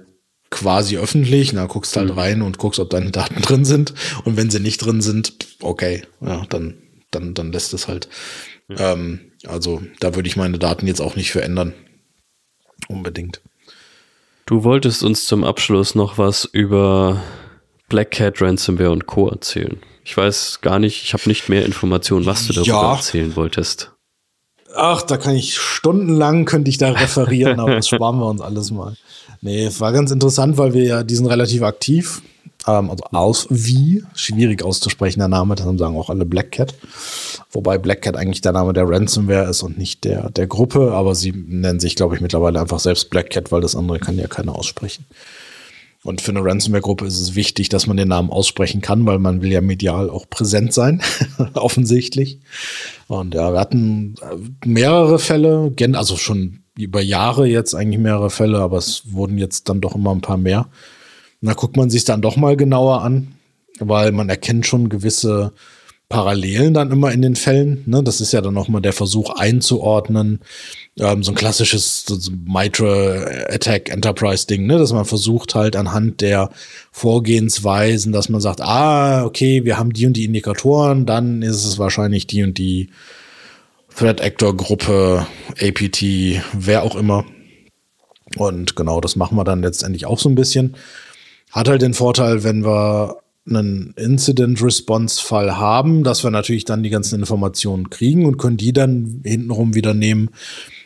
quasi öffentlich. Na, guckst halt mhm. rein und guckst, ob deine Daten drin sind. Und wenn sie nicht drin sind, okay, ja, dann, dann, dann lässt es halt. Mhm. Ähm, also da würde ich meine Daten jetzt auch nicht verändern. Unbedingt. Du wolltest uns zum Abschluss noch was über Black Cat Ransomware und Co. erzählen. Ich weiß gar nicht, ich habe nicht mehr Informationen, was du darüber ja. erzählen wolltest. Ach, da kann ich stundenlang, könnte ich da referieren, aber das sparen wir uns alles mal. Nee, war ganz interessant, weil wir ja, die sind relativ aktiv ähm, also aus wie, schwierig auszusprechen der Name, deshalb sagen auch alle Black Cat. Wobei Black Cat eigentlich der Name der Ransomware ist und nicht der, der Gruppe, aber sie nennen sich, glaube ich, mittlerweile einfach selbst Black Cat, weil das andere kann ja keiner aussprechen. Und für eine Ransomware-Gruppe ist es wichtig, dass man den Namen aussprechen kann, weil man will ja medial auch präsent sein, offensichtlich. Und ja, wir hatten äh, mehrere Fälle, also schon über Jahre jetzt eigentlich mehrere Fälle, aber es wurden jetzt dann doch immer ein paar mehr. Und da guckt man sich dann doch mal genauer an, weil man erkennt schon gewisse Parallelen dann immer in den Fällen. Ne? Das ist ja dann nochmal der Versuch einzuordnen. Ähm, so ein klassisches so Mitra Attack Enterprise Ding, ne? dass man versucht halt anhand der Vorgehensweisen, dass man sagt, ah, okay, wir haben die und die Indikatoren, dann ist es wahrscheinlich die und die Threat Actor Gruppe, APT, wer auch immer. Und genau, das machen wir dann letztendlich auch so ein bisschen. Hat halt den Vorteil, wenn wir einen Incident-Response-Fall haben, dass wir natürlich dann die ganzen Informationen kriegen und können die dann hintenrum wieder nehmen,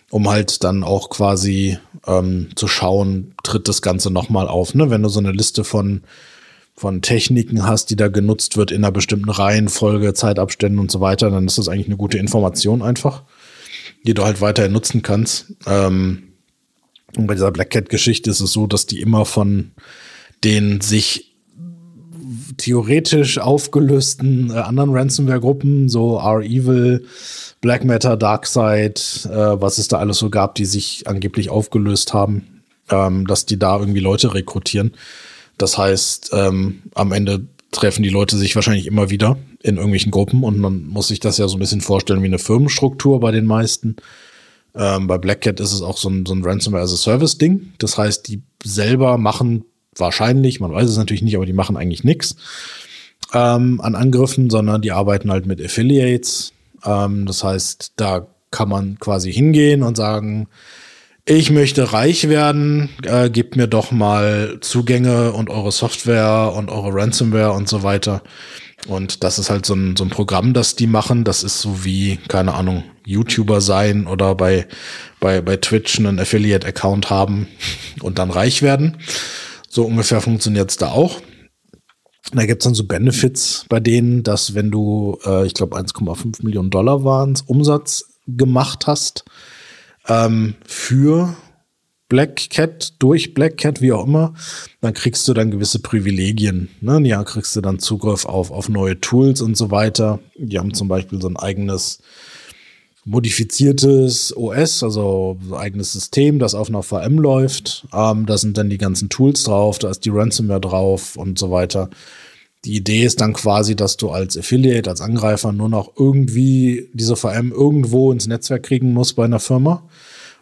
um halt dann auch quasi ähm, zu schauen, tritt das Ganze nochmal auf. Ne? Wenn du so eine Liste von, von Techniken hast, die da genutzt wird in einer bestimmten Reihenfolge, Zeitabständen und so weiter, dann ist das eigentlich eine gute Information einfach, die du halt weiterhin nutzen kannst. Ähm, und bei dieser Black Cat-Geschichte ist es so, dass die immer von den sich theoretisch aufgelösten äh, anderen Ransomware-Gruppen, so R-Evil, Black Matter, Darkseid, äh, was es da alles so gab, die sich angeblich aufgelöst haben, ähm, dass die da irgendwie Leute rekrutieren. Das heißt, ähm, am Ende treffen die Leute sich wahrscheinlich immer wieder in irgendwelchen Gruppen und man muss sich das ja so ein bisschen vorstellen wie eine Firmenstruktur bei den meisten. Ähm, bei Black Cat ist es auch so ein, so ein Ransomware as a Service Ding. Das heißt, die selber machen wahrscheinlich, man weiß es natürlich nicht, aber die machen eigentlich nichts ähm, an Angriffen, sondern die arbeiten halt mit Affiliates. Ähm, das heißt, da kann man quasi hingehen und sagen, ich möchte reich werden, äh, gebt mir doch mal Zugänge und eure Software und eure Ransomware und so weiter. Und das ist halt so ein, so ein Programm, das die machen. Das ist so wie, keine Ahnung, YouTuber sein oder bei, bei, bei Twitch einen Affiliate-Account haben und dann reich werden. So ungefähr funktioniert es da auch. Da gibt es dann so Benefits bei denen, dass wenn du, äh, ich glaube, 1,5 Millionen Dollar waren Umsatz gemacht hast ähm, für Black Cat, durch Black Cat, wie auch immer, dann kriegst du dann gewisse Privilegien. Ne? Ja, kriegst du dann Zugriff auf, auf neue Tools und so weiter. Die haben zum Beispiel so ein eigenes modifiziertes OS, also so eigenes System, das auf einer VM läuft. Ähm, da sind dann die ganzen Tools drauf, da ist die Ransomware drauf und so weiter. Die Idee ist dann quasi, dass du als Affiliate, als Angreifer nur noch irgendwie diese VM irgendwo ins Netzwerk kriegen musst bei einer Firma,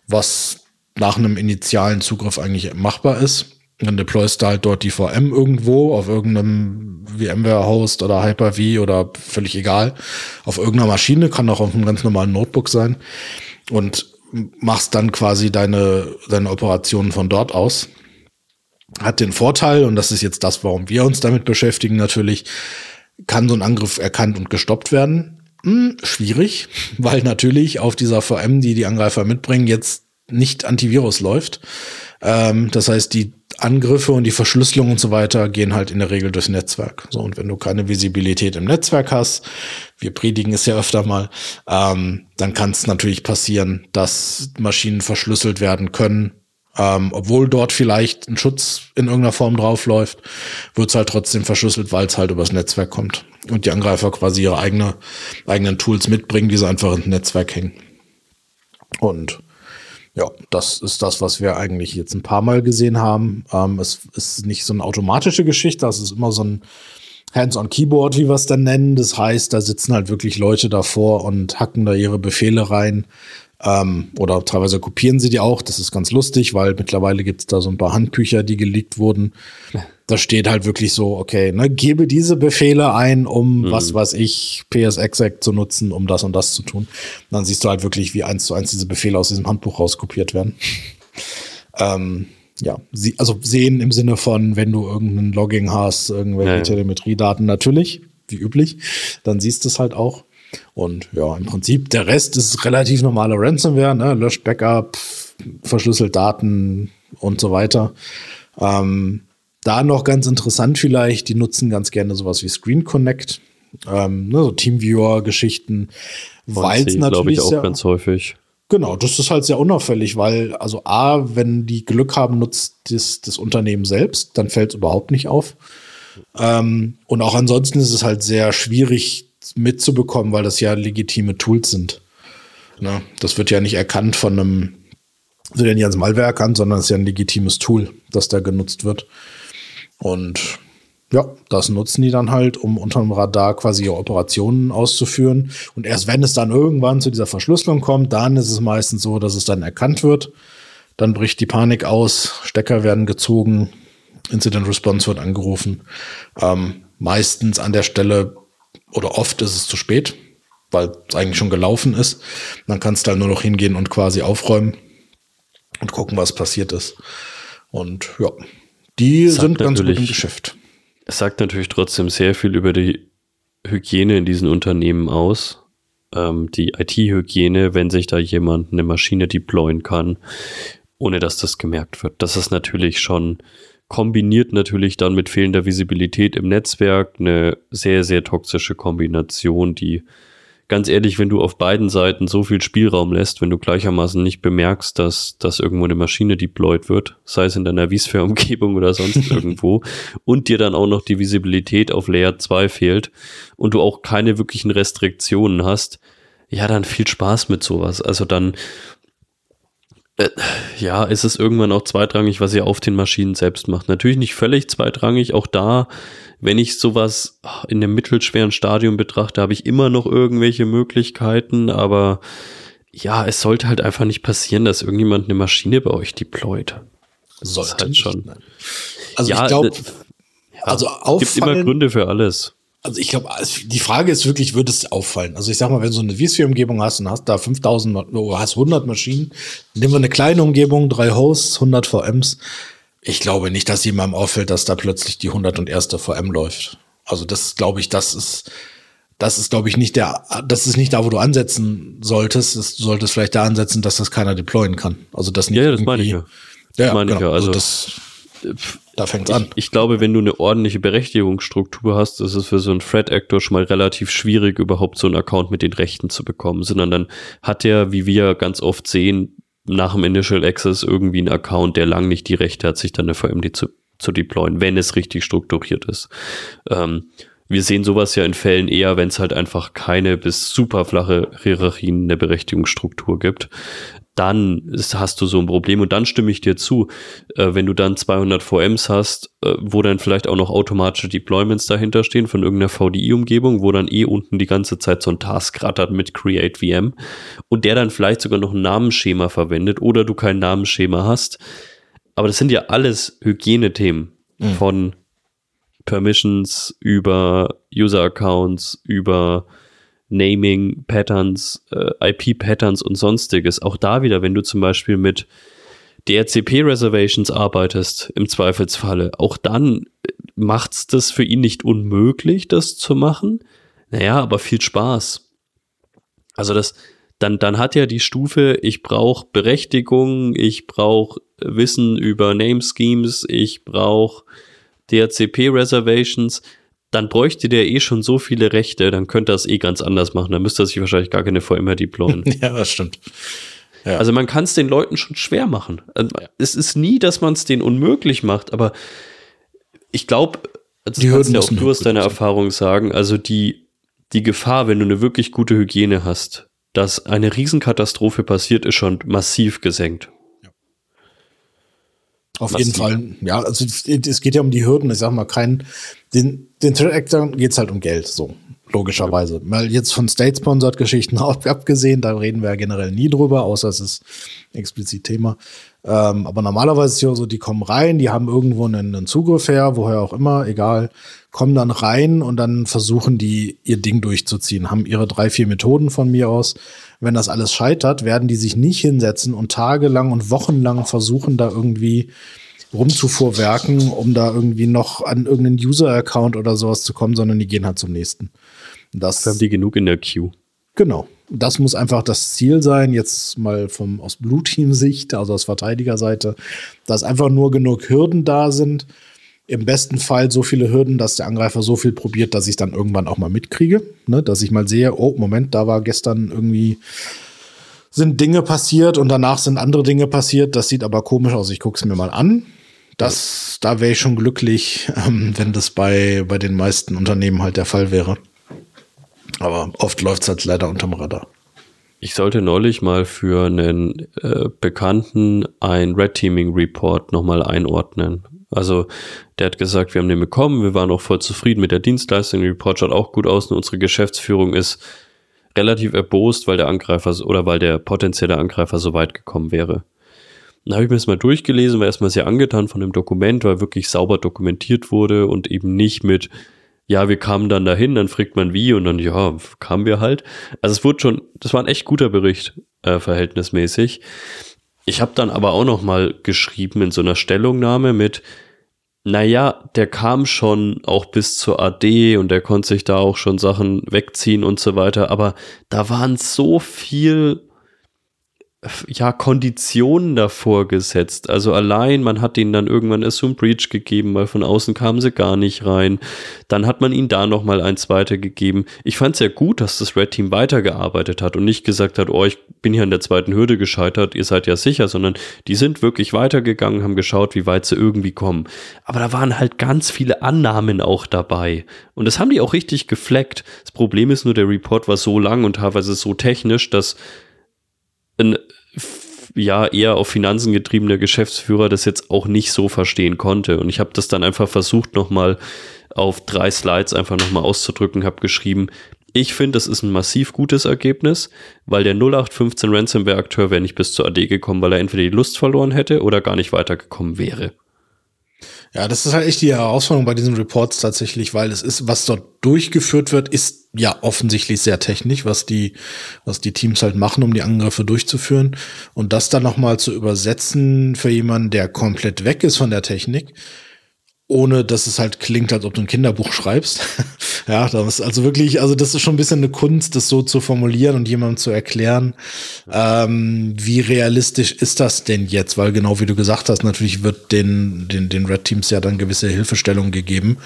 was nach einem initialen Zugriff eigentlich machbar ist. Dann deployst du halt dort die VM irgendwo auf irgendeinem VMware-Host oder Hyper-V oder völlig egal. Auf irgendeiner Maschine, kann auch auf einem ganz normalen Notebook sein. Und machst dann quasi deine, deine Operationen von dort aus. Hat den Vorteil, und das ist jetzt das, warum wir uns damit beschäftigen, natürlich, kann so ein Angriff erkannt und gestoppt werden. Hm, schwierig, weil natürlich auf dieser VM, die die Angreifer mitbringen, jetzt nicht Antivirus läuft. Ähm, das heißt, die Angriffe und die Verschlüsselung und so weiter gehen halt in der Regel durchs Netzwerk. So, und wenn du keine Visibilität im Netzwerk hast, wir predigen es ja öfter mal, ähm, dann kann es natürlich passieren, dass Maschinen verschlüsselt werden können. Ähm, obwohl dort vielleicht ein Schutz in irgendeiner Form draufläuft, wird es halt trotzdem verschlüsselt, weil es halt übers Netzwerk kommt. Und die Angreifer quasi ihre eigene, eigenen Tools mitbringen, die sie einfach ins Netzwerk hängen. Und ja, das ist das, was wir eigentlich jetzt ein paar Mal gesehen haben. Ähm, es ist nicht so eine automatische Geschichte, es ist immer so ein Hands-on-Keyboard, wie wir es dann nennen. Das heißt, da sitzen halt wirklich Leute davor und hacken da ihre Befehle rein. Ähm, oder teilweise kopieren sie die auch. Das ist ganz lustig, weil mittlerweile gibt es da so ein paar Handbücher, die geleakt wurden. Da steht halt wirklich so, okay, ne, gebe diese Befehle ein, um mhm. was weiß ich, PSExec zu nutzen, um das und das zu tun. Und dann siehst du halt wirklich, wie eins zu eins diese Befehle aus diesem Handbuch rauskopiert werden. ähm, ja, sie, also sehen im Sinne von, wenn du irgendein Logging hast, irgendwelche ja, ja. Telemetriedaten natürlich, wie üblich, dann siehst du es halt auch. Und ja, im Prinzip, der Rest ist relativ normale Ransomware, ne? löscht Backup, verschlüsselt Daten und so weiter. Ähm, da noch ganz interessant vielleicht, die nutzen ganz gerne sowas wie Screen Connect, ähm, ne, so Teamviewer-Geschichten, weil es natürlich ich, auch sehr, ganz häufig. Genau, das ist halt sehr unauffällig, weil, also A, wenn die Glück haben, nutzt das, das Unternehmen selbst, dann fällt es überhaupt nicht auf. Ähm, und auch ansonsten ist es halt sehr schwierig mitzubekommen, weil das ja legitime Tools sind. Ne? Das wird ja nicht erkannt von einem, wird ja nicht als Malware erkannt, sondern es ist ja ein legitimes Tool, das da genutzt wird. Und Ja, das nutzen die dann halt, um unter dem Radar quasi ihre Operationen auszuführen. Und erst wenn es dann irgendwann zu dieser Verschlüsselung kommt, dann ist es meistens so, dass es dann erkannt wird. Dann bricht die Panik aus, Stecker werden gezogen, Incident Response wird angerufen. Ähm, meistens an der Stelle oder oft ist es zu spät, weil es eigentlich schon gelaufen ist. Dann kannst du halt nur noch hingehen und quasi aufräumen und gucken, was passiert ist. Und ja, die sind ganz gut im Geschäft. Es sagt natürlich trotzdem sehr viel über die Hygiene in diesen Unternehmen aus. Ähm, die IT-Hygiene, wenn sich da jemand eine Maschine deployen kann, ohne dass das gemerkt wird. Das ist natürlich schon kombiniert natürlich dann mit fehlender Visibilität im Netzwerk eine sehr, sehr toxische Kombination, die ganz ehrlich, wenn du auf beiden Seiten so viel Spielraum lässt, wenn du gleichermaßen nicht bemerkst, dass, dass irgendwo eine Maschine deployed wird, sei es in deiner vSphere-Umgebung oder sonst irgendwo, und dir dann auch noch die Visibilität auf Layer 2 fehlt und du auch keine wirklichen Restriktionen hast, ja, dann viel Spaß mit sowas. Also dann, äh, ja, ist es irgendwann auch zweitrangig, was ihr auf den Maschinen selbst macht. Natürlich nicht völlig zweitrangig, auch da wenn ich sowas in einem mittelschweren Stadium betrachte, habe ich immer noch irgendwelche Möglichkeiten, aber ja, es sollte halt einfach nicht passieren, dass irgendjemand eine Maschine bei euch deployt. Sollte halt schon. Nein. Also ja, ich glaube, ja, also auffallen, gibt immer Gründe für alles. Also ich glaube, die Frage ist wirklich, würde es auffallen? Also ich sag mal, wenn du so eine vSphere-Umgebung hast und hast da 5000, oder hast 100 Maschinen, nehmen wir eine kleine Umgebung, drei Hosts, 100 VMs, ich glaube nicht, dass jemandem auffällt, dass da plötzlich die 101. VM läuft. Also das glaube ich, das ist, das ist glaube ich nicht der, das ist nicht da, wo du ansetzen solltest. Du solltest vielleicht da ansetzen, dass das keiner deployen kann. Also das nicht. Ja, das meine ich ja. Das ja, meine genau. ich ja. Also, also das, da fängt an. Ich, ich, glaube, wenn du eine ordentliche Berechtigungsstruktur hast, ist es für so einen Threat Actor schon mal relativ schwierig, überhaupt so einen Account mit den Rechten zu bekommen, sondern dann hat er, wie wir ganz oft sehen, nach dem Initial Access irgendwie ein Account, der lang nicht die Rechte hat, sich dann eine VMD zu, zu deployen, wenn es richtig strukturiert ist. Ähm, wir sehen sowas ja in Fällen eher, wenn es halt einfach keine bis super flache Hierarchien in der Berechtigungsstruktur gibt dann hast du so ein Problem und dann stimme ich dir zu, äh, wenn du dann 200 VMs hast, äh, wo dann vielleicht auch noch automatische Deployments dahinter stehen von irgendeiner VDI-Umgebung, wo dann eh unten die ganze Zeit so ein Task rattert mit Create VM und der dann vielleicht sogar noch ein Namensschema verwendet oder du kein Namensschema hast. Aber das sind ja alles Hygienethemen mhm. von Permissions über User-Accounts, über Naming Patterns, äh, IP Patterns und sonstiges. Auch da wieder, wenn du zum Beispiel mit DRCP Reservations arbeitest, im Zweifelsfalle, auch dann macht's das für ihn nicht unmöglich, das zu machen. Naja, aber viel Spaß. Also das, dann, dann hat ja die Stufe, ich brauche Berechtigung, ich brauche Wissen über Name Schemes, ich brauche DRCP Reservations dann bräuchte der eh schon so viele Rechte, dann könnte er es eh ganz anders machen. Dann müsste er sich wahrscheinlich gar keine VMware deployen. ja, das stimmt. Ja. Also man kann es den Leuten schon schwer machen. Also es ist nie, dass man es denen unmöglich macht, aber ich glaube, das die kannst ja auch du aus deiner sein. Erfahrung sagen, also die, die Gefahr, wenn du eine wirklich gute Hygiene hast, dass eine Riesenkatastrophe passiert, ist schon massiv gesenkt. Auf jeden Fall. Ja, also es geht ja um die Hürden. Ich sag mal, kein, den, den Threat Actern geht es halt um Geld, so logischerweise. Mal jetzt von State-Sponsored-Geschichten abgesehen, da reden wir ja generell nie drüber, außer es ist explizit Thema. Ähm, aber normalerweise ist es ja so, die kommen rein, die haben irgendwo einen, einen, Zugriff her, woher auch immer, egal, kommen dann rein und dann versuchen die ihr Ding durchzuziehen, haben ihre drei, vier Methoden von mir aus. Wenn das alles scheitert, werden die sich nicht hinsetzen und tagelang und wochenlang versuchen, da irgendwie rumzuvorwerken, um da irgendwie noch an irgendeinen User-Account oder sowas zu kommen, sondern die gehen halt zum nächsten. Das haben die genug in der Queue. Genau. Das muss einfach das Ziel sein, jetzt mal vom, aus Blue Team-Sicht, also aus Verteidigerseite, dass einfach nur genug Hürden da sind. Im besten Fall so viele Hürden, dass der Angreifer so viel probiert, dass ich dann irgendwann auch mal mitkriege. Ne? Dass ich mal sehe, oh, Moment, da war gestern irgendwie sind Dinge passiert und danach sind andere Dinge passiert. Das sieht aber komisch aus. Ich gucke es mir mal an. Das, da wäre ich schon glücklich, ähm, wenn das bei, bei den meisten Unternehmen halt der Fall wäre. Aber oft läuft es halt leider unterm Radar. Ich sollte neulich mal für einen äh, Bekannten ein Red Teaming Report nochmal einordnen. Also der hat gesagt, wir haben den bekommen, wir waren auch voll zufrieden mit der Dienstleistung, der Report schaut auch gut aus und unsere Geschäftsführung ist relativ erbost, weil der Angreifer oder weil der potenzielle Angreifer so weit gekommen wäre. Dann habe ich mir das mal durchgelesen, war erstmal sehr angetan von dem Dokument, weil wirklich sauber dokumentiert wurde und eben nicht mit, ja, wir kamen dann dahin, dann fragt man wie und dann, ja, kamen wir halt. Also es wurde schon, das war ein echt guter Bericht, äh, verhältnismäßig. Ich habe dann aber auch noch mal geschrieben in so einer Stellungnahme mit, naja, der kam schon auch bis zur AD und der konnte sich da auch schon Sachen wegziehen und so weiter, aber da waren so viel ja, Konditionen davor gesetzt. Also allein, man hat ihnen dann irgendwann Assume Breach gegeben, weil von außen kamen sie gar nicht rein. Dann hat man ihnen da nochmal eins weitergegeben. Ich fand es ja gut, dass das Red Team weitergearbeitet hat und nicht gesagt hat, oh, ich bin hier an der zweiten Hürde gescheitert, ihr seid ja sicher, sondern die sind wirklich weitergegangen, haben geschaut, wie weit sie irgendwie kommen. Aber da waren halt ganz viele Annahmen auch dabei. Und das haben die auch richtig gefleckt. Das Problem ist nur, der Report war so lang und teilweise so technisch, dass ein ja eher auf Finanzen getriebener Geschäftsführer das jetzt auch nicht so verstehen konnte. Und ich habe das dann einfach versucht, nochmal auf drei Slides einfach nochmal auszudrücken, habe geschrieben, ich finde, das ist ein massiv gutes Ergebnis, weil der 0815 Ransomware-Akteur wäre nicht bis zur AD gekommen, weil er entweder die Lust verloren hätte oder gar nicht weitergekommen wäre. Ja, das ist halt echt die Herausforderung bei diesen Reports tatsächlich, weil es ist, was dort durchgeführt wird, ist ja offensichtlich sehr technisch, was die, was die Teams halt machen, um die Angriffe durchzuführen. Und das dann nochmal zu übersetzen für jemanden, der komplett weg ist von der Technik, ohne dass es halt klingt, als ob du ein Kinderbuch schreibst. ja, das ist also wirklich, also das ist schon ein bisschen eine Kunst, das so zu formulieren und jemandem zu erklären, ähm, wie realistisch ist das denn jetzt? Weil genau wie du gesagt hast, natürlich wird den, den, den Red Teams ja dann gewisse Hilfestellung gegeben.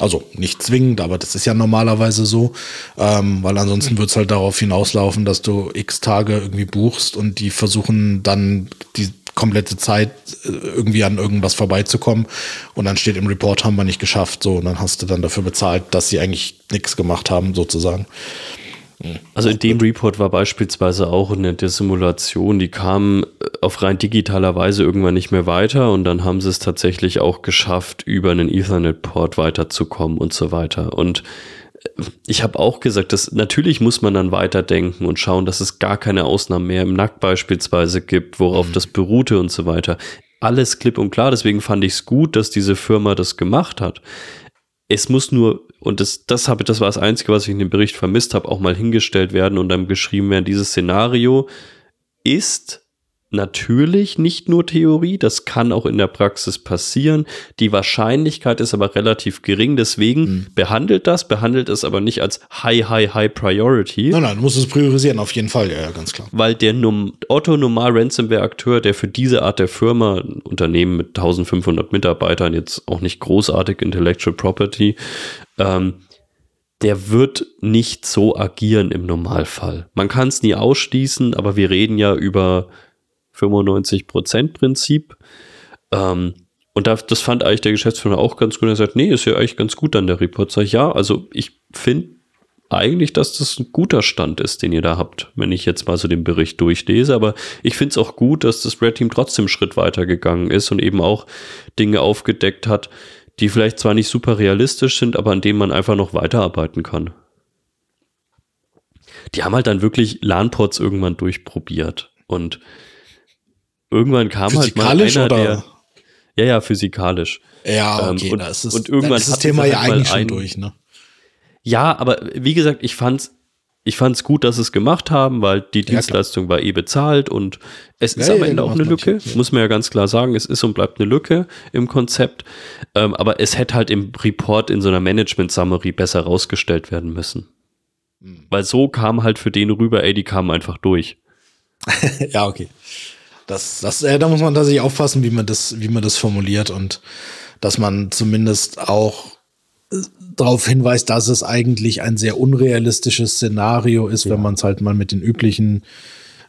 Also nicht zwingend, aber das ist ja normalerweise so, ähm, weil ansonsten wird es halt darauf hinauslaufen, dass du x Tage irgendwie buchst und die versuchen dann die komplette Zeit äh, irgendwie an irgendwas vorbeizukommen. Und dann steht im Report, haben wir nicht geschafft. So, und dann hast du dann dafür bezahlt, dass sie eigentlich nichts gemacht haben, sozusagen. Also in dem Report war beispielsweise auch eine der Simulation, die kam äh, auf rein digitaler Weise irgendwann nicht mehr weiter und dann haben sie es tatsächlich auch geschafft, über einen Ethernet-Port weiterzukommen und so weiter. Und ich habe auch gesagt, dass natürlich muss man dann weiterdenken und schauen, dass es gar keine Ausnahmen mehr im Nack beispielsweise gibt, worauf mhm. das beruhte und so weiter. Alles klipp und klar. Deswegen fand ich es gut, dass diese Firma das gemacht hat. Es muss nur, und das, das habe, das war das Einzige, was ich in dem Bericht vermisst habe, auch mal hingestellt werden und dann geschrieben werden, dieses Szenario ist natürlich nicht nur Theorie, das kann auch in der Praxis passieren. Die Wahrscheinlichkeit ist aber relativ gering, deswegen mhm. behandelt das, behandelt es aber nicht als High, High, High Priority. Nein, nein, du musst es priorisieren, auf jeden Fall, ja, ja ganz klar. Weil der Otto Normal Ransomware-Akteur, der für diese Art der Firma, ein Unternehmen mit 1500 Mitarbeitern, jetzt auch nicht großartig Intellectual Property, ähm, der wird nicht so agieren im Normalfall. Man kann es nie ausschließen, aber wir reden ja über 95%-Prinzip. Ähm, und das, fand eigentlich der Geschäftsführer auch ganz gut. Er sagt, nee, ist ja eigentlich ganz gut an der Report. Sag ich, ja, also ich finde eigentlich, dass das ein guter Stand ist, den ihr da habt, wenn ich jetzt mal so den Bericht durchlese. Aber ich finde es auch gut, dass das Red Team trotzdem einen Schritt weiter gegangen ist und eben auch Dinge aufgedeckt hat, die vielleicht zwar nicht super realistisch sind, aber an denen man einfach noch weiterarbeiten kann. Die haben halt dann wirklich LAN-Ports irgendwann durchprobiert und irgendwann kam halt mal einer, oder? der. Ja, ja, physikalisch. Ja, ähm, okay, ähm, und, das ist, und irgendwann ist das Thema halt ja eigentlich schon durch, ne? Ja, aber wie gesagt, ich fand's, ich fand's gut, dass sie es gemacht haben, weil die ja, Dienstleistung klar. war eh bezahlt und es ist ja, am Ende ja, auch eine Lücke, muss man ja ganz klar sagen, es ist und bleibt eine Lücke im Konzept, ähm, aber es hätte halt im Report in so einer Management-Summary besser rausgestellt werden müssen. Hm. Weil so kam halt für den rüber, ey, die kamen einfach durch. ja, okay. Das, das, äh, da muss man tatsächlich aufpassen, wie man das, wie man das formuliert und dass man zumindest auch äh, darauf hinweist, dass es eigentlich ein sehr unrealistisches Szenario ist, ja. wenn man es halt mal mit den üblichen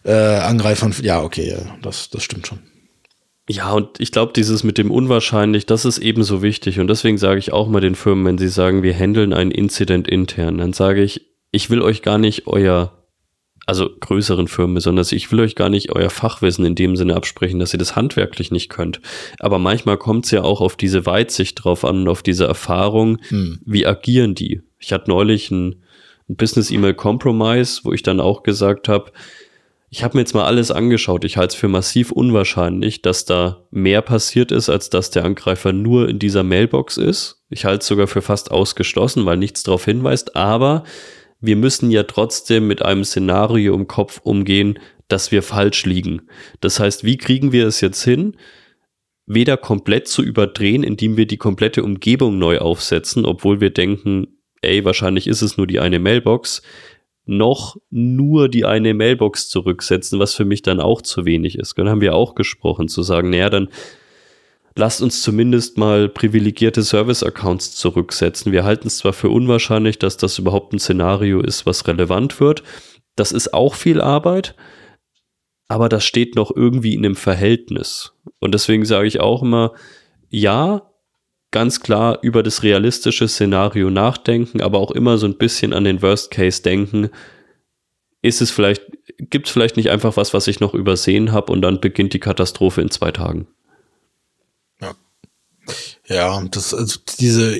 äh, Angreifern. Ja, okay, ja, das, das stimmt schon. Ja, und ich glaube, dieses mit dem unwahrscheinlich, das ist ebenso wichtig. Und deswegen sage ich auch mal den Firmen, wenn sie sagen, wir handeln ein Incident intern, dann sage ich, ich will euch gar nicht euer also größeren Firmen besonders. Ich will euch gar nicht euer Fachwissen in dem Sinne absprechen, dass ihr das handwerklich nicht könnt. Aber manchmal kommt es ja auch auf diese Weitsicht drauf an und auf diese Erfahrung, hm. wie agieren die. Ich hatte neulich ein, ein Business-E-Mail-Compromise, wo ich dann auch gesagt habe, ich habe mir jetzt mal alles angeschaut. Ich halte es für massiv unwahrscheinlich, dass da mehr passiert ist, als dass der Angreifer nur in dieser Mailbox ist. Ich halte es sogar für fast ausgeschlossen, weil nichts darauf hinweist. Aber wir müssen ja trotzdem mit einem Szenario im Kopf umgehen, dass wir falsch liegen. Das heißt, wie kriegen wir es jetzt hin, weder komplett zu überdrehen, indem wir die komplette Umgebung neu aufsetzen, obwohl wir denken, ey, wahrscheinlich ist es nur die eine Mailbox, noch nur die eine Mailbox zurücksetzen, was für mich dann auch zu wenig ist. Dann haben wir auch gesprochen, zu sagen, naja, dann lasst uns zumindest mal privilegierte Service-Accounts zurücksetzen. Wir halten es zwar für unwahrscheinlich, dass das überhaupt ein Szenario ist, was relevant wird. Das ist auch viel Arbeit, aber das steht noch irgendwie in einem Verhältnis. Und deswegen sage ich auch immer, ja, ganz klar über das realistische Szenario nachdenken, aber auch immer so ein bisschen an den Worst Case denken. Ist es vielleicht, gibt es vielleicht nicht einfach was, was ich noch übersehen habe und dann beginnt die Katastrophe in zwei Tagen? Ja, das also diese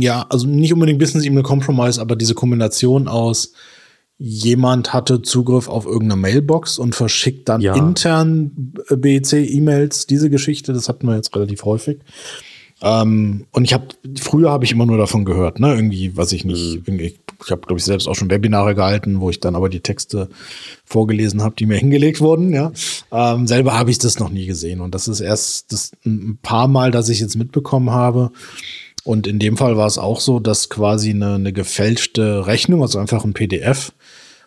ja, also nicht unbedingt Business E-Mail Compromise, aber diese Kombination aus jemand hatte Zugriff auf irgendeine Mailbox und verschickt dann ja. intern BEC E-Mails, diese Geschichte, das hatten wir jetzt relativ häufig. Ähm, und ich habe früher habe ich immer nur davon gehört, ne, irgendwie, was ich nicht, mhm. Ich, habe glaube ich selbst auch schon Webinare gehalten, wo ich dann aber die Texte vorgelesen habe, die mir hingelegt wurden, ja. Ähm, selber habe ich das noch nie gesehen und das ist erst das ein paar Mal, dass ich jetzt mitbekommen habe. Und in dem Fall war es auch so, dass quasi eine, eine gefälschte Rechnung, also einfach ein PDF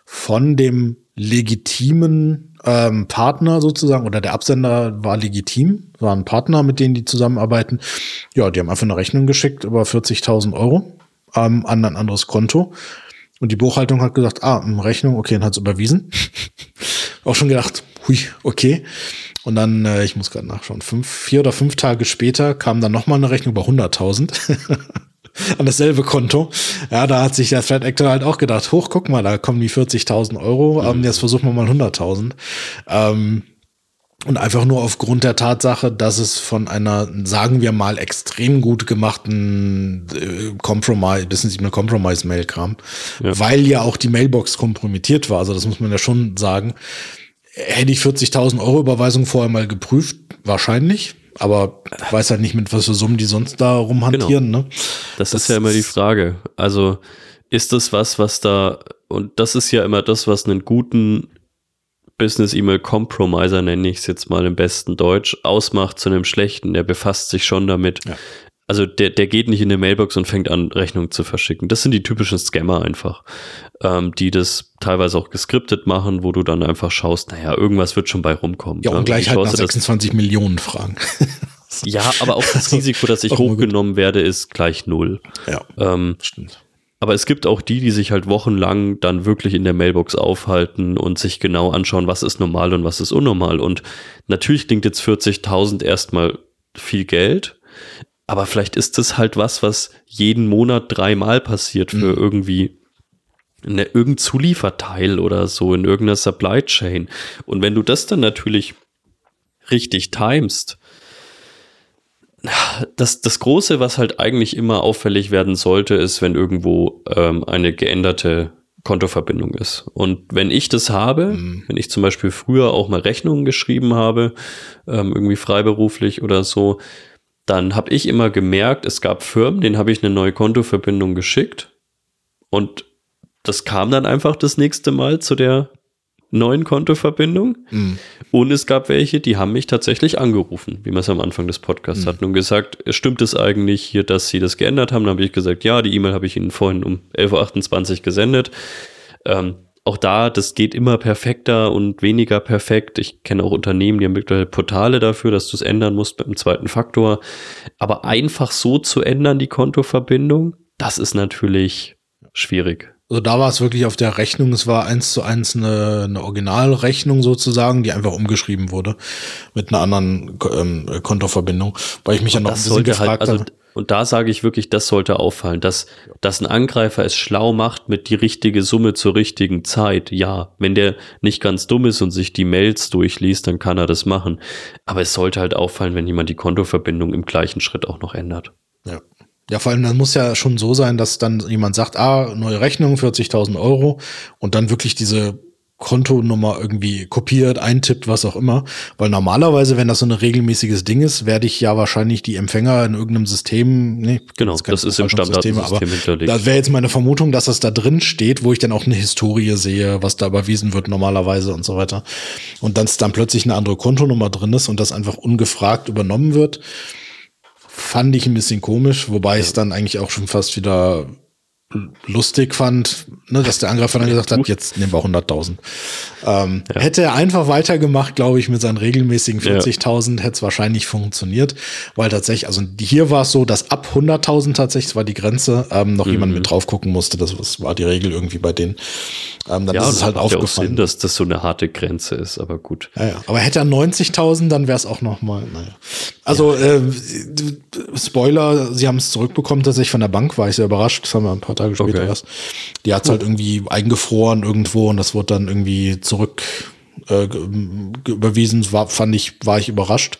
von dem legitimen ähm, Partner sozusagen oder der Absender war legitim, war ein Partner, mit denen die zusammenarbeiten. Ja, die haben einfach eine Rechnung geschickt über 40.000 Euro ähm, an ein anderes Konto. Und die Buchhaltung hat gesagt, ah, Rechnung, okay, dann hat es überwiesen. Auch schon gedacht, hui, okay. Und dann, äh, ich muss gerade nachschauen, fünf, vier oder fünf Tage später kam dann nochmal eine Rechnung über 100.000. an dasselbe Konto. Ja, da hat sich der Threat Actor halt auch gedacht, hoch, guck mal, da kommen die 40.000 Euro, ähm, mhm. jetzt versuchen wir mal 100.000. Ähm, und einfach nur aufgrund der Tatsache, dass es von einer, sagen wir mal, extrem gut gemachten äh, Compromise, Business E-Mail Compromise Mail kam, ja. weil ja auch die Mailbox kompromittiert war. Also das muss man ja schon sagen. Hätte ich 40.000 Euro Überweisung vorher mal geprüft, wahrscheinlich aber ich weiß halt nicht, mit was für Summen die sonst da rumhantieren. Genau. Ne? Das, das ist ja immer die Frage. Also ist das was, was da, und das ist ja immer das, was einen guten Business-E-Mail-Compromiser, nenne ich es jetzt mal im besten Deutsch, ausmacht zu einem schlechten. Der befasst sich schon damit. Ja. Also der, der geht nicht in eine Mailbox und fängt an, Rechnungen zu verschicken. Das sind die typischen Scammer einfach, ähm, die das teilweise auch geskriptet machen, wo du dann einfach schaust, naja, irgendwas wird schon bei rumkommen. Ja, und ne? gleich halt nach 26 Millionen Fragen. ja, aber auch das Risiko, dass ich hochgenommen werde, ist gleich null. Ja, ähm, stimmt. Aber es gibt auch die, die sich halt wochenlang dann wirklich in der Mailbox aufhalten und sich genau anschauen, was ist normal und was ist unnormal. Und natürlich klingt jetzt 40.000 erstmal viel Geld, aber vielleicht ist das halt was, was jeden Monat dreimal passiert für mhm. irgendwie eine, irgendein Zulieferteil oder so in irgendeiner Supply Chain. Und wenn du das dann natürlich richtig timest, das, das Große, was halt eigentlich immer auffällig werden sollte, ist, wenn irgendwo ähm, eine geänderte Kontoverbindung ist. Und wenn ich das habe, mhm. wenn ich zum Beispiel früher auch mal Rechnungen geschrieben habe, ähm, irgendwie freiberuflich oder so, dann habe ich immer gemerkt, es gab Firmen, denen habe ich eine neue Kontoverbindung geschickt und das kam dann einfach das nächste Mal zu der neuen Kontoverbindung. Mhm. Und es gab welche, die haben mich tatsächlich angerufen, wie wir es am Anfang des Podcasts mhm. hatten und gesagt, stimmt es eigentlich hier, dass sie das geändert haben? Dann habe ich gesagt, ja, die E-Mail habe ich Ihnen vorhin um 11.28 Uhr gesendet. Ähm, auch da, das geht immer perfekter und weniger perfekt. Ich kenne auch Unternehmen, die haben wirklich Portale dafür, dass du es ändern musst mit dem zweiten Faktor. Aber einfach so zu ändern, die Kontoverbindung, das ist natürlich schwierig. Also da war es wirklich auf der Rechnung, es war eins zu eins eine, eine Originalrechnung sozusagen, die einfach umgeschrieben wurde mit einer anderen ähm, Kontoverbindung, weil ich mich ja noch ein bisschen halt, gefragt halt, also, habe Und da sage ich wirklich, das sollte auffallen, dass, dass ein Angreifer es schlau macht mit die richtige Summe zur richtigen Zeit. Ja, wenn der nicht ganz dumm ist und sich die Mails durchliest, dann kann er das machen. Aber es sollte halt auffallen, wenn jemand die Kontoverbindung im gleichen Schritt auch noch ändert. Ja. Ja, vor allem, dann muss ja schon so sein, dass dann jemand sagt, ah, neue Rechnung, 40.000 Euro und dann wirklich diese Kontonummer irgendwie kopiert, eintippt, was auch immer. Weil normalerweise, wenn das so ein regelmäßiges Ding ist, werde ich ja wahrscheinlich die Empfänger in irgendeinem System, nee, genau, das ist im Standardsystem hinterlegt. Da wäre jetzt meine Vermutung, dass das da drin steht, wo ich dann auch eine Historie sehe, was da überwiesen wird normalerweise und so weiter. Und dann dann plötzlich eine andere Kontonummer drin ist und das einfach ungefragt übernommen wird, fand ich ein bisschen komisch, wobei ja. es dann eigentlich auch schon fast wieder lustig fand, ne, dass der Angreifer dann gesagt hat, jetzt nehmen wir 100.000. Ähm, ja. Hätte er einfach weitergemacht, glaube ich, mit seinen regelmäßigen 40.000, ja. hätte es wahrscheinlich funktioniert, weil tatsächlich, also hier war es so, dass ab 100.000 tatsächlich, war die Grenze, ähm, noch mhm. jemand mit drauf gucken musste. Das, das, war die Regel irgendwie bei denen. Ähm, dann ja, ist es halt aufgefallen. Ja auch Sinn, dass das so eine harte Grenze ist, aber gut. Ja. Aber hätte er 90.000, dann wäre es auch noch mal, naja. Also, äh, Spoiler, sie haben es zurückbekommen tatsächlich von der Bank, war ich sehr überrascht, das haben wir ein paar Tage später okay. erst. Die hat es halt irgendwie eingefroren irgendwo und das wurde dann irgendwie zurück äh, überwiesen. War, fand ich, war ich überrascht.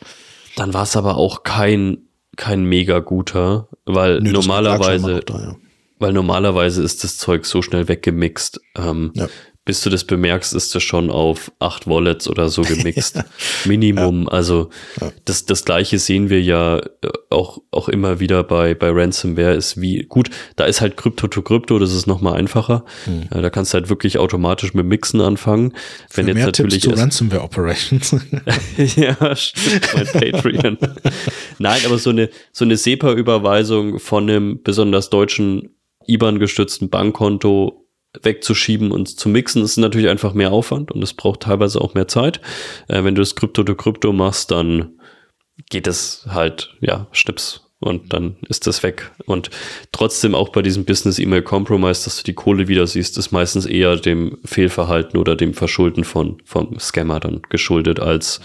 Dann war es aber auch kein, kein mega guter, weil Nö, normalerweise, da, ja. weil normalerweise ist das Zeug so schnell weggemixt. Ähm, ja bis du das bemerkst, ist das schon auf acht Wallets oder so gemixt. Minimum. Ja. Also ja. das, das gleiche sehen wir ja äh, auch, auch immer wieder bei, bei Ransomware ist wie, gut, da ist halt Krypto to Krypto, das ist nochmal einfacher. Hm. Da kannst du halt wirklich automatisch mit Mixen anfangen. Wenn Für jetzt mehr natürlich Tipps zu Ransomware Operations. ja, stimmt, mein Patreon. Nein, aber so eine, so eine SEPA-Überweisung von einem besonders deutschen IBAN-gestützten Bankkonto wegzuschieben und zu mixen, ist natürlich einfach mehr Aufwand und es braucht teilweise auch mehr Zeit. Äh, wenn du das Krypto to Krypto machst, dann geht es halt, ja, Schnips und dann ist das weg. Und trotzdem auch bei diesem Business-E-Mail-Compromise, dass du die Kohle wieder siehst, ist meistens eher dem Fehlverhalten oder dem Verschulden von, vom Scammer dann geschuldet, als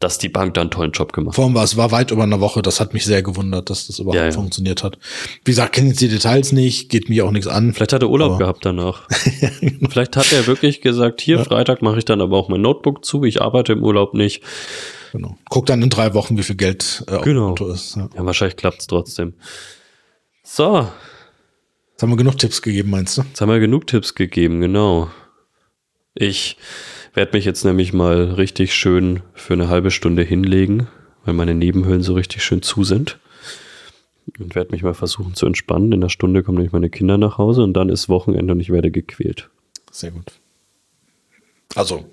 dass die Bank da einen tollen Job gemacht hat. Vor war es war weit über eine Woche, das hat mich sehr gewundert, dass das überhaupt ja, ja. funktioniert hat. Wie gesagt, kenne jetzt die Details nicht, geht mir auch nichts an. Vielleicht hat er Urlaub gehabt danach. Genau. Vielleicht hat er wirklich gesagt, hier, ja. Freitag mache ich dann aber auch mein Notebook zu, ich arbeite im Urlaub nicht. Genau. Guck dann in drei Wochen, wie viel Geld äh, genau. auf dem Konto ist. Ja, ja wahrscheinlich klappt es trotzdem. So. Jetzt haben wir genug Tipps gegeben, meinst du? Jetzt haben wir genug Tipps gegeben, genau. Ich werde mich jetzt nämlich mal richtig schön für eine halbe Stunde hinlegen, weil meine Nebenhöhlen so richtig schön zu sind. Und werde mich mal versuchen zu entspannen. In einer Stunde kommen nämlich meine Kinder nach Hause und dann ist Wochenende und ich werde gequält. Sehr gut. Also.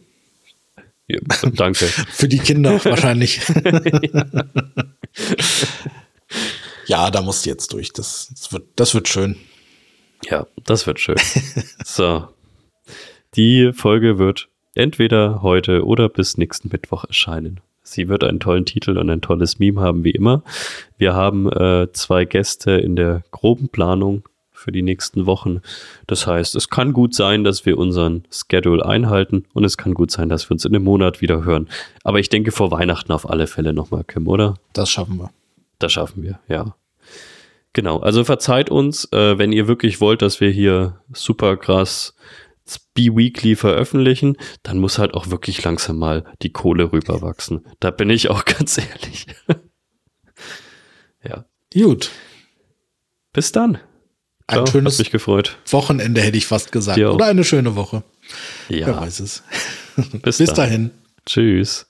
Ja, danke. für die Kinder wahrscheinlich. ja, da musst du jetzt durch. Das, das, wird, das wird schön. Ja, das wird schön. so. Die Folge wird entweder heute oder bis nächsten Mittwoch erscheinen. Sie wird einen tollen Titel und ein tolles Meme haben, wie immer. Wir haben äh, zwei Gäste in der groben Planung für die nächsten Wochen. Das heißt, es kann gut sein, dass wir unseren Schedule einhalten und es kann gut sein, dass wir uns in einem Monat wieder hören. Aber ich denke vor Weihnachten auf alle Fälle nochmal, Kim, oder? Das schaffen wir. Das schaffen wir, ja. Genau, also verzeiht uns, äh, wenn ihr wirklich wollt, dass wir hier super krass B-Weekly veröffentlichen, dann muss halt auch wirklich langsam mal die Kohle rüberwachsen. Da bin ich auch ganz ehrlich. ja. Gut. Bis dann. Ein Ciao, schönes mich gefreut. Wochenende hätte ich fast gesagt. Oder eine schöne Woche. Ja. Wer weiß es. Bis, Bis dahin. Tschüss.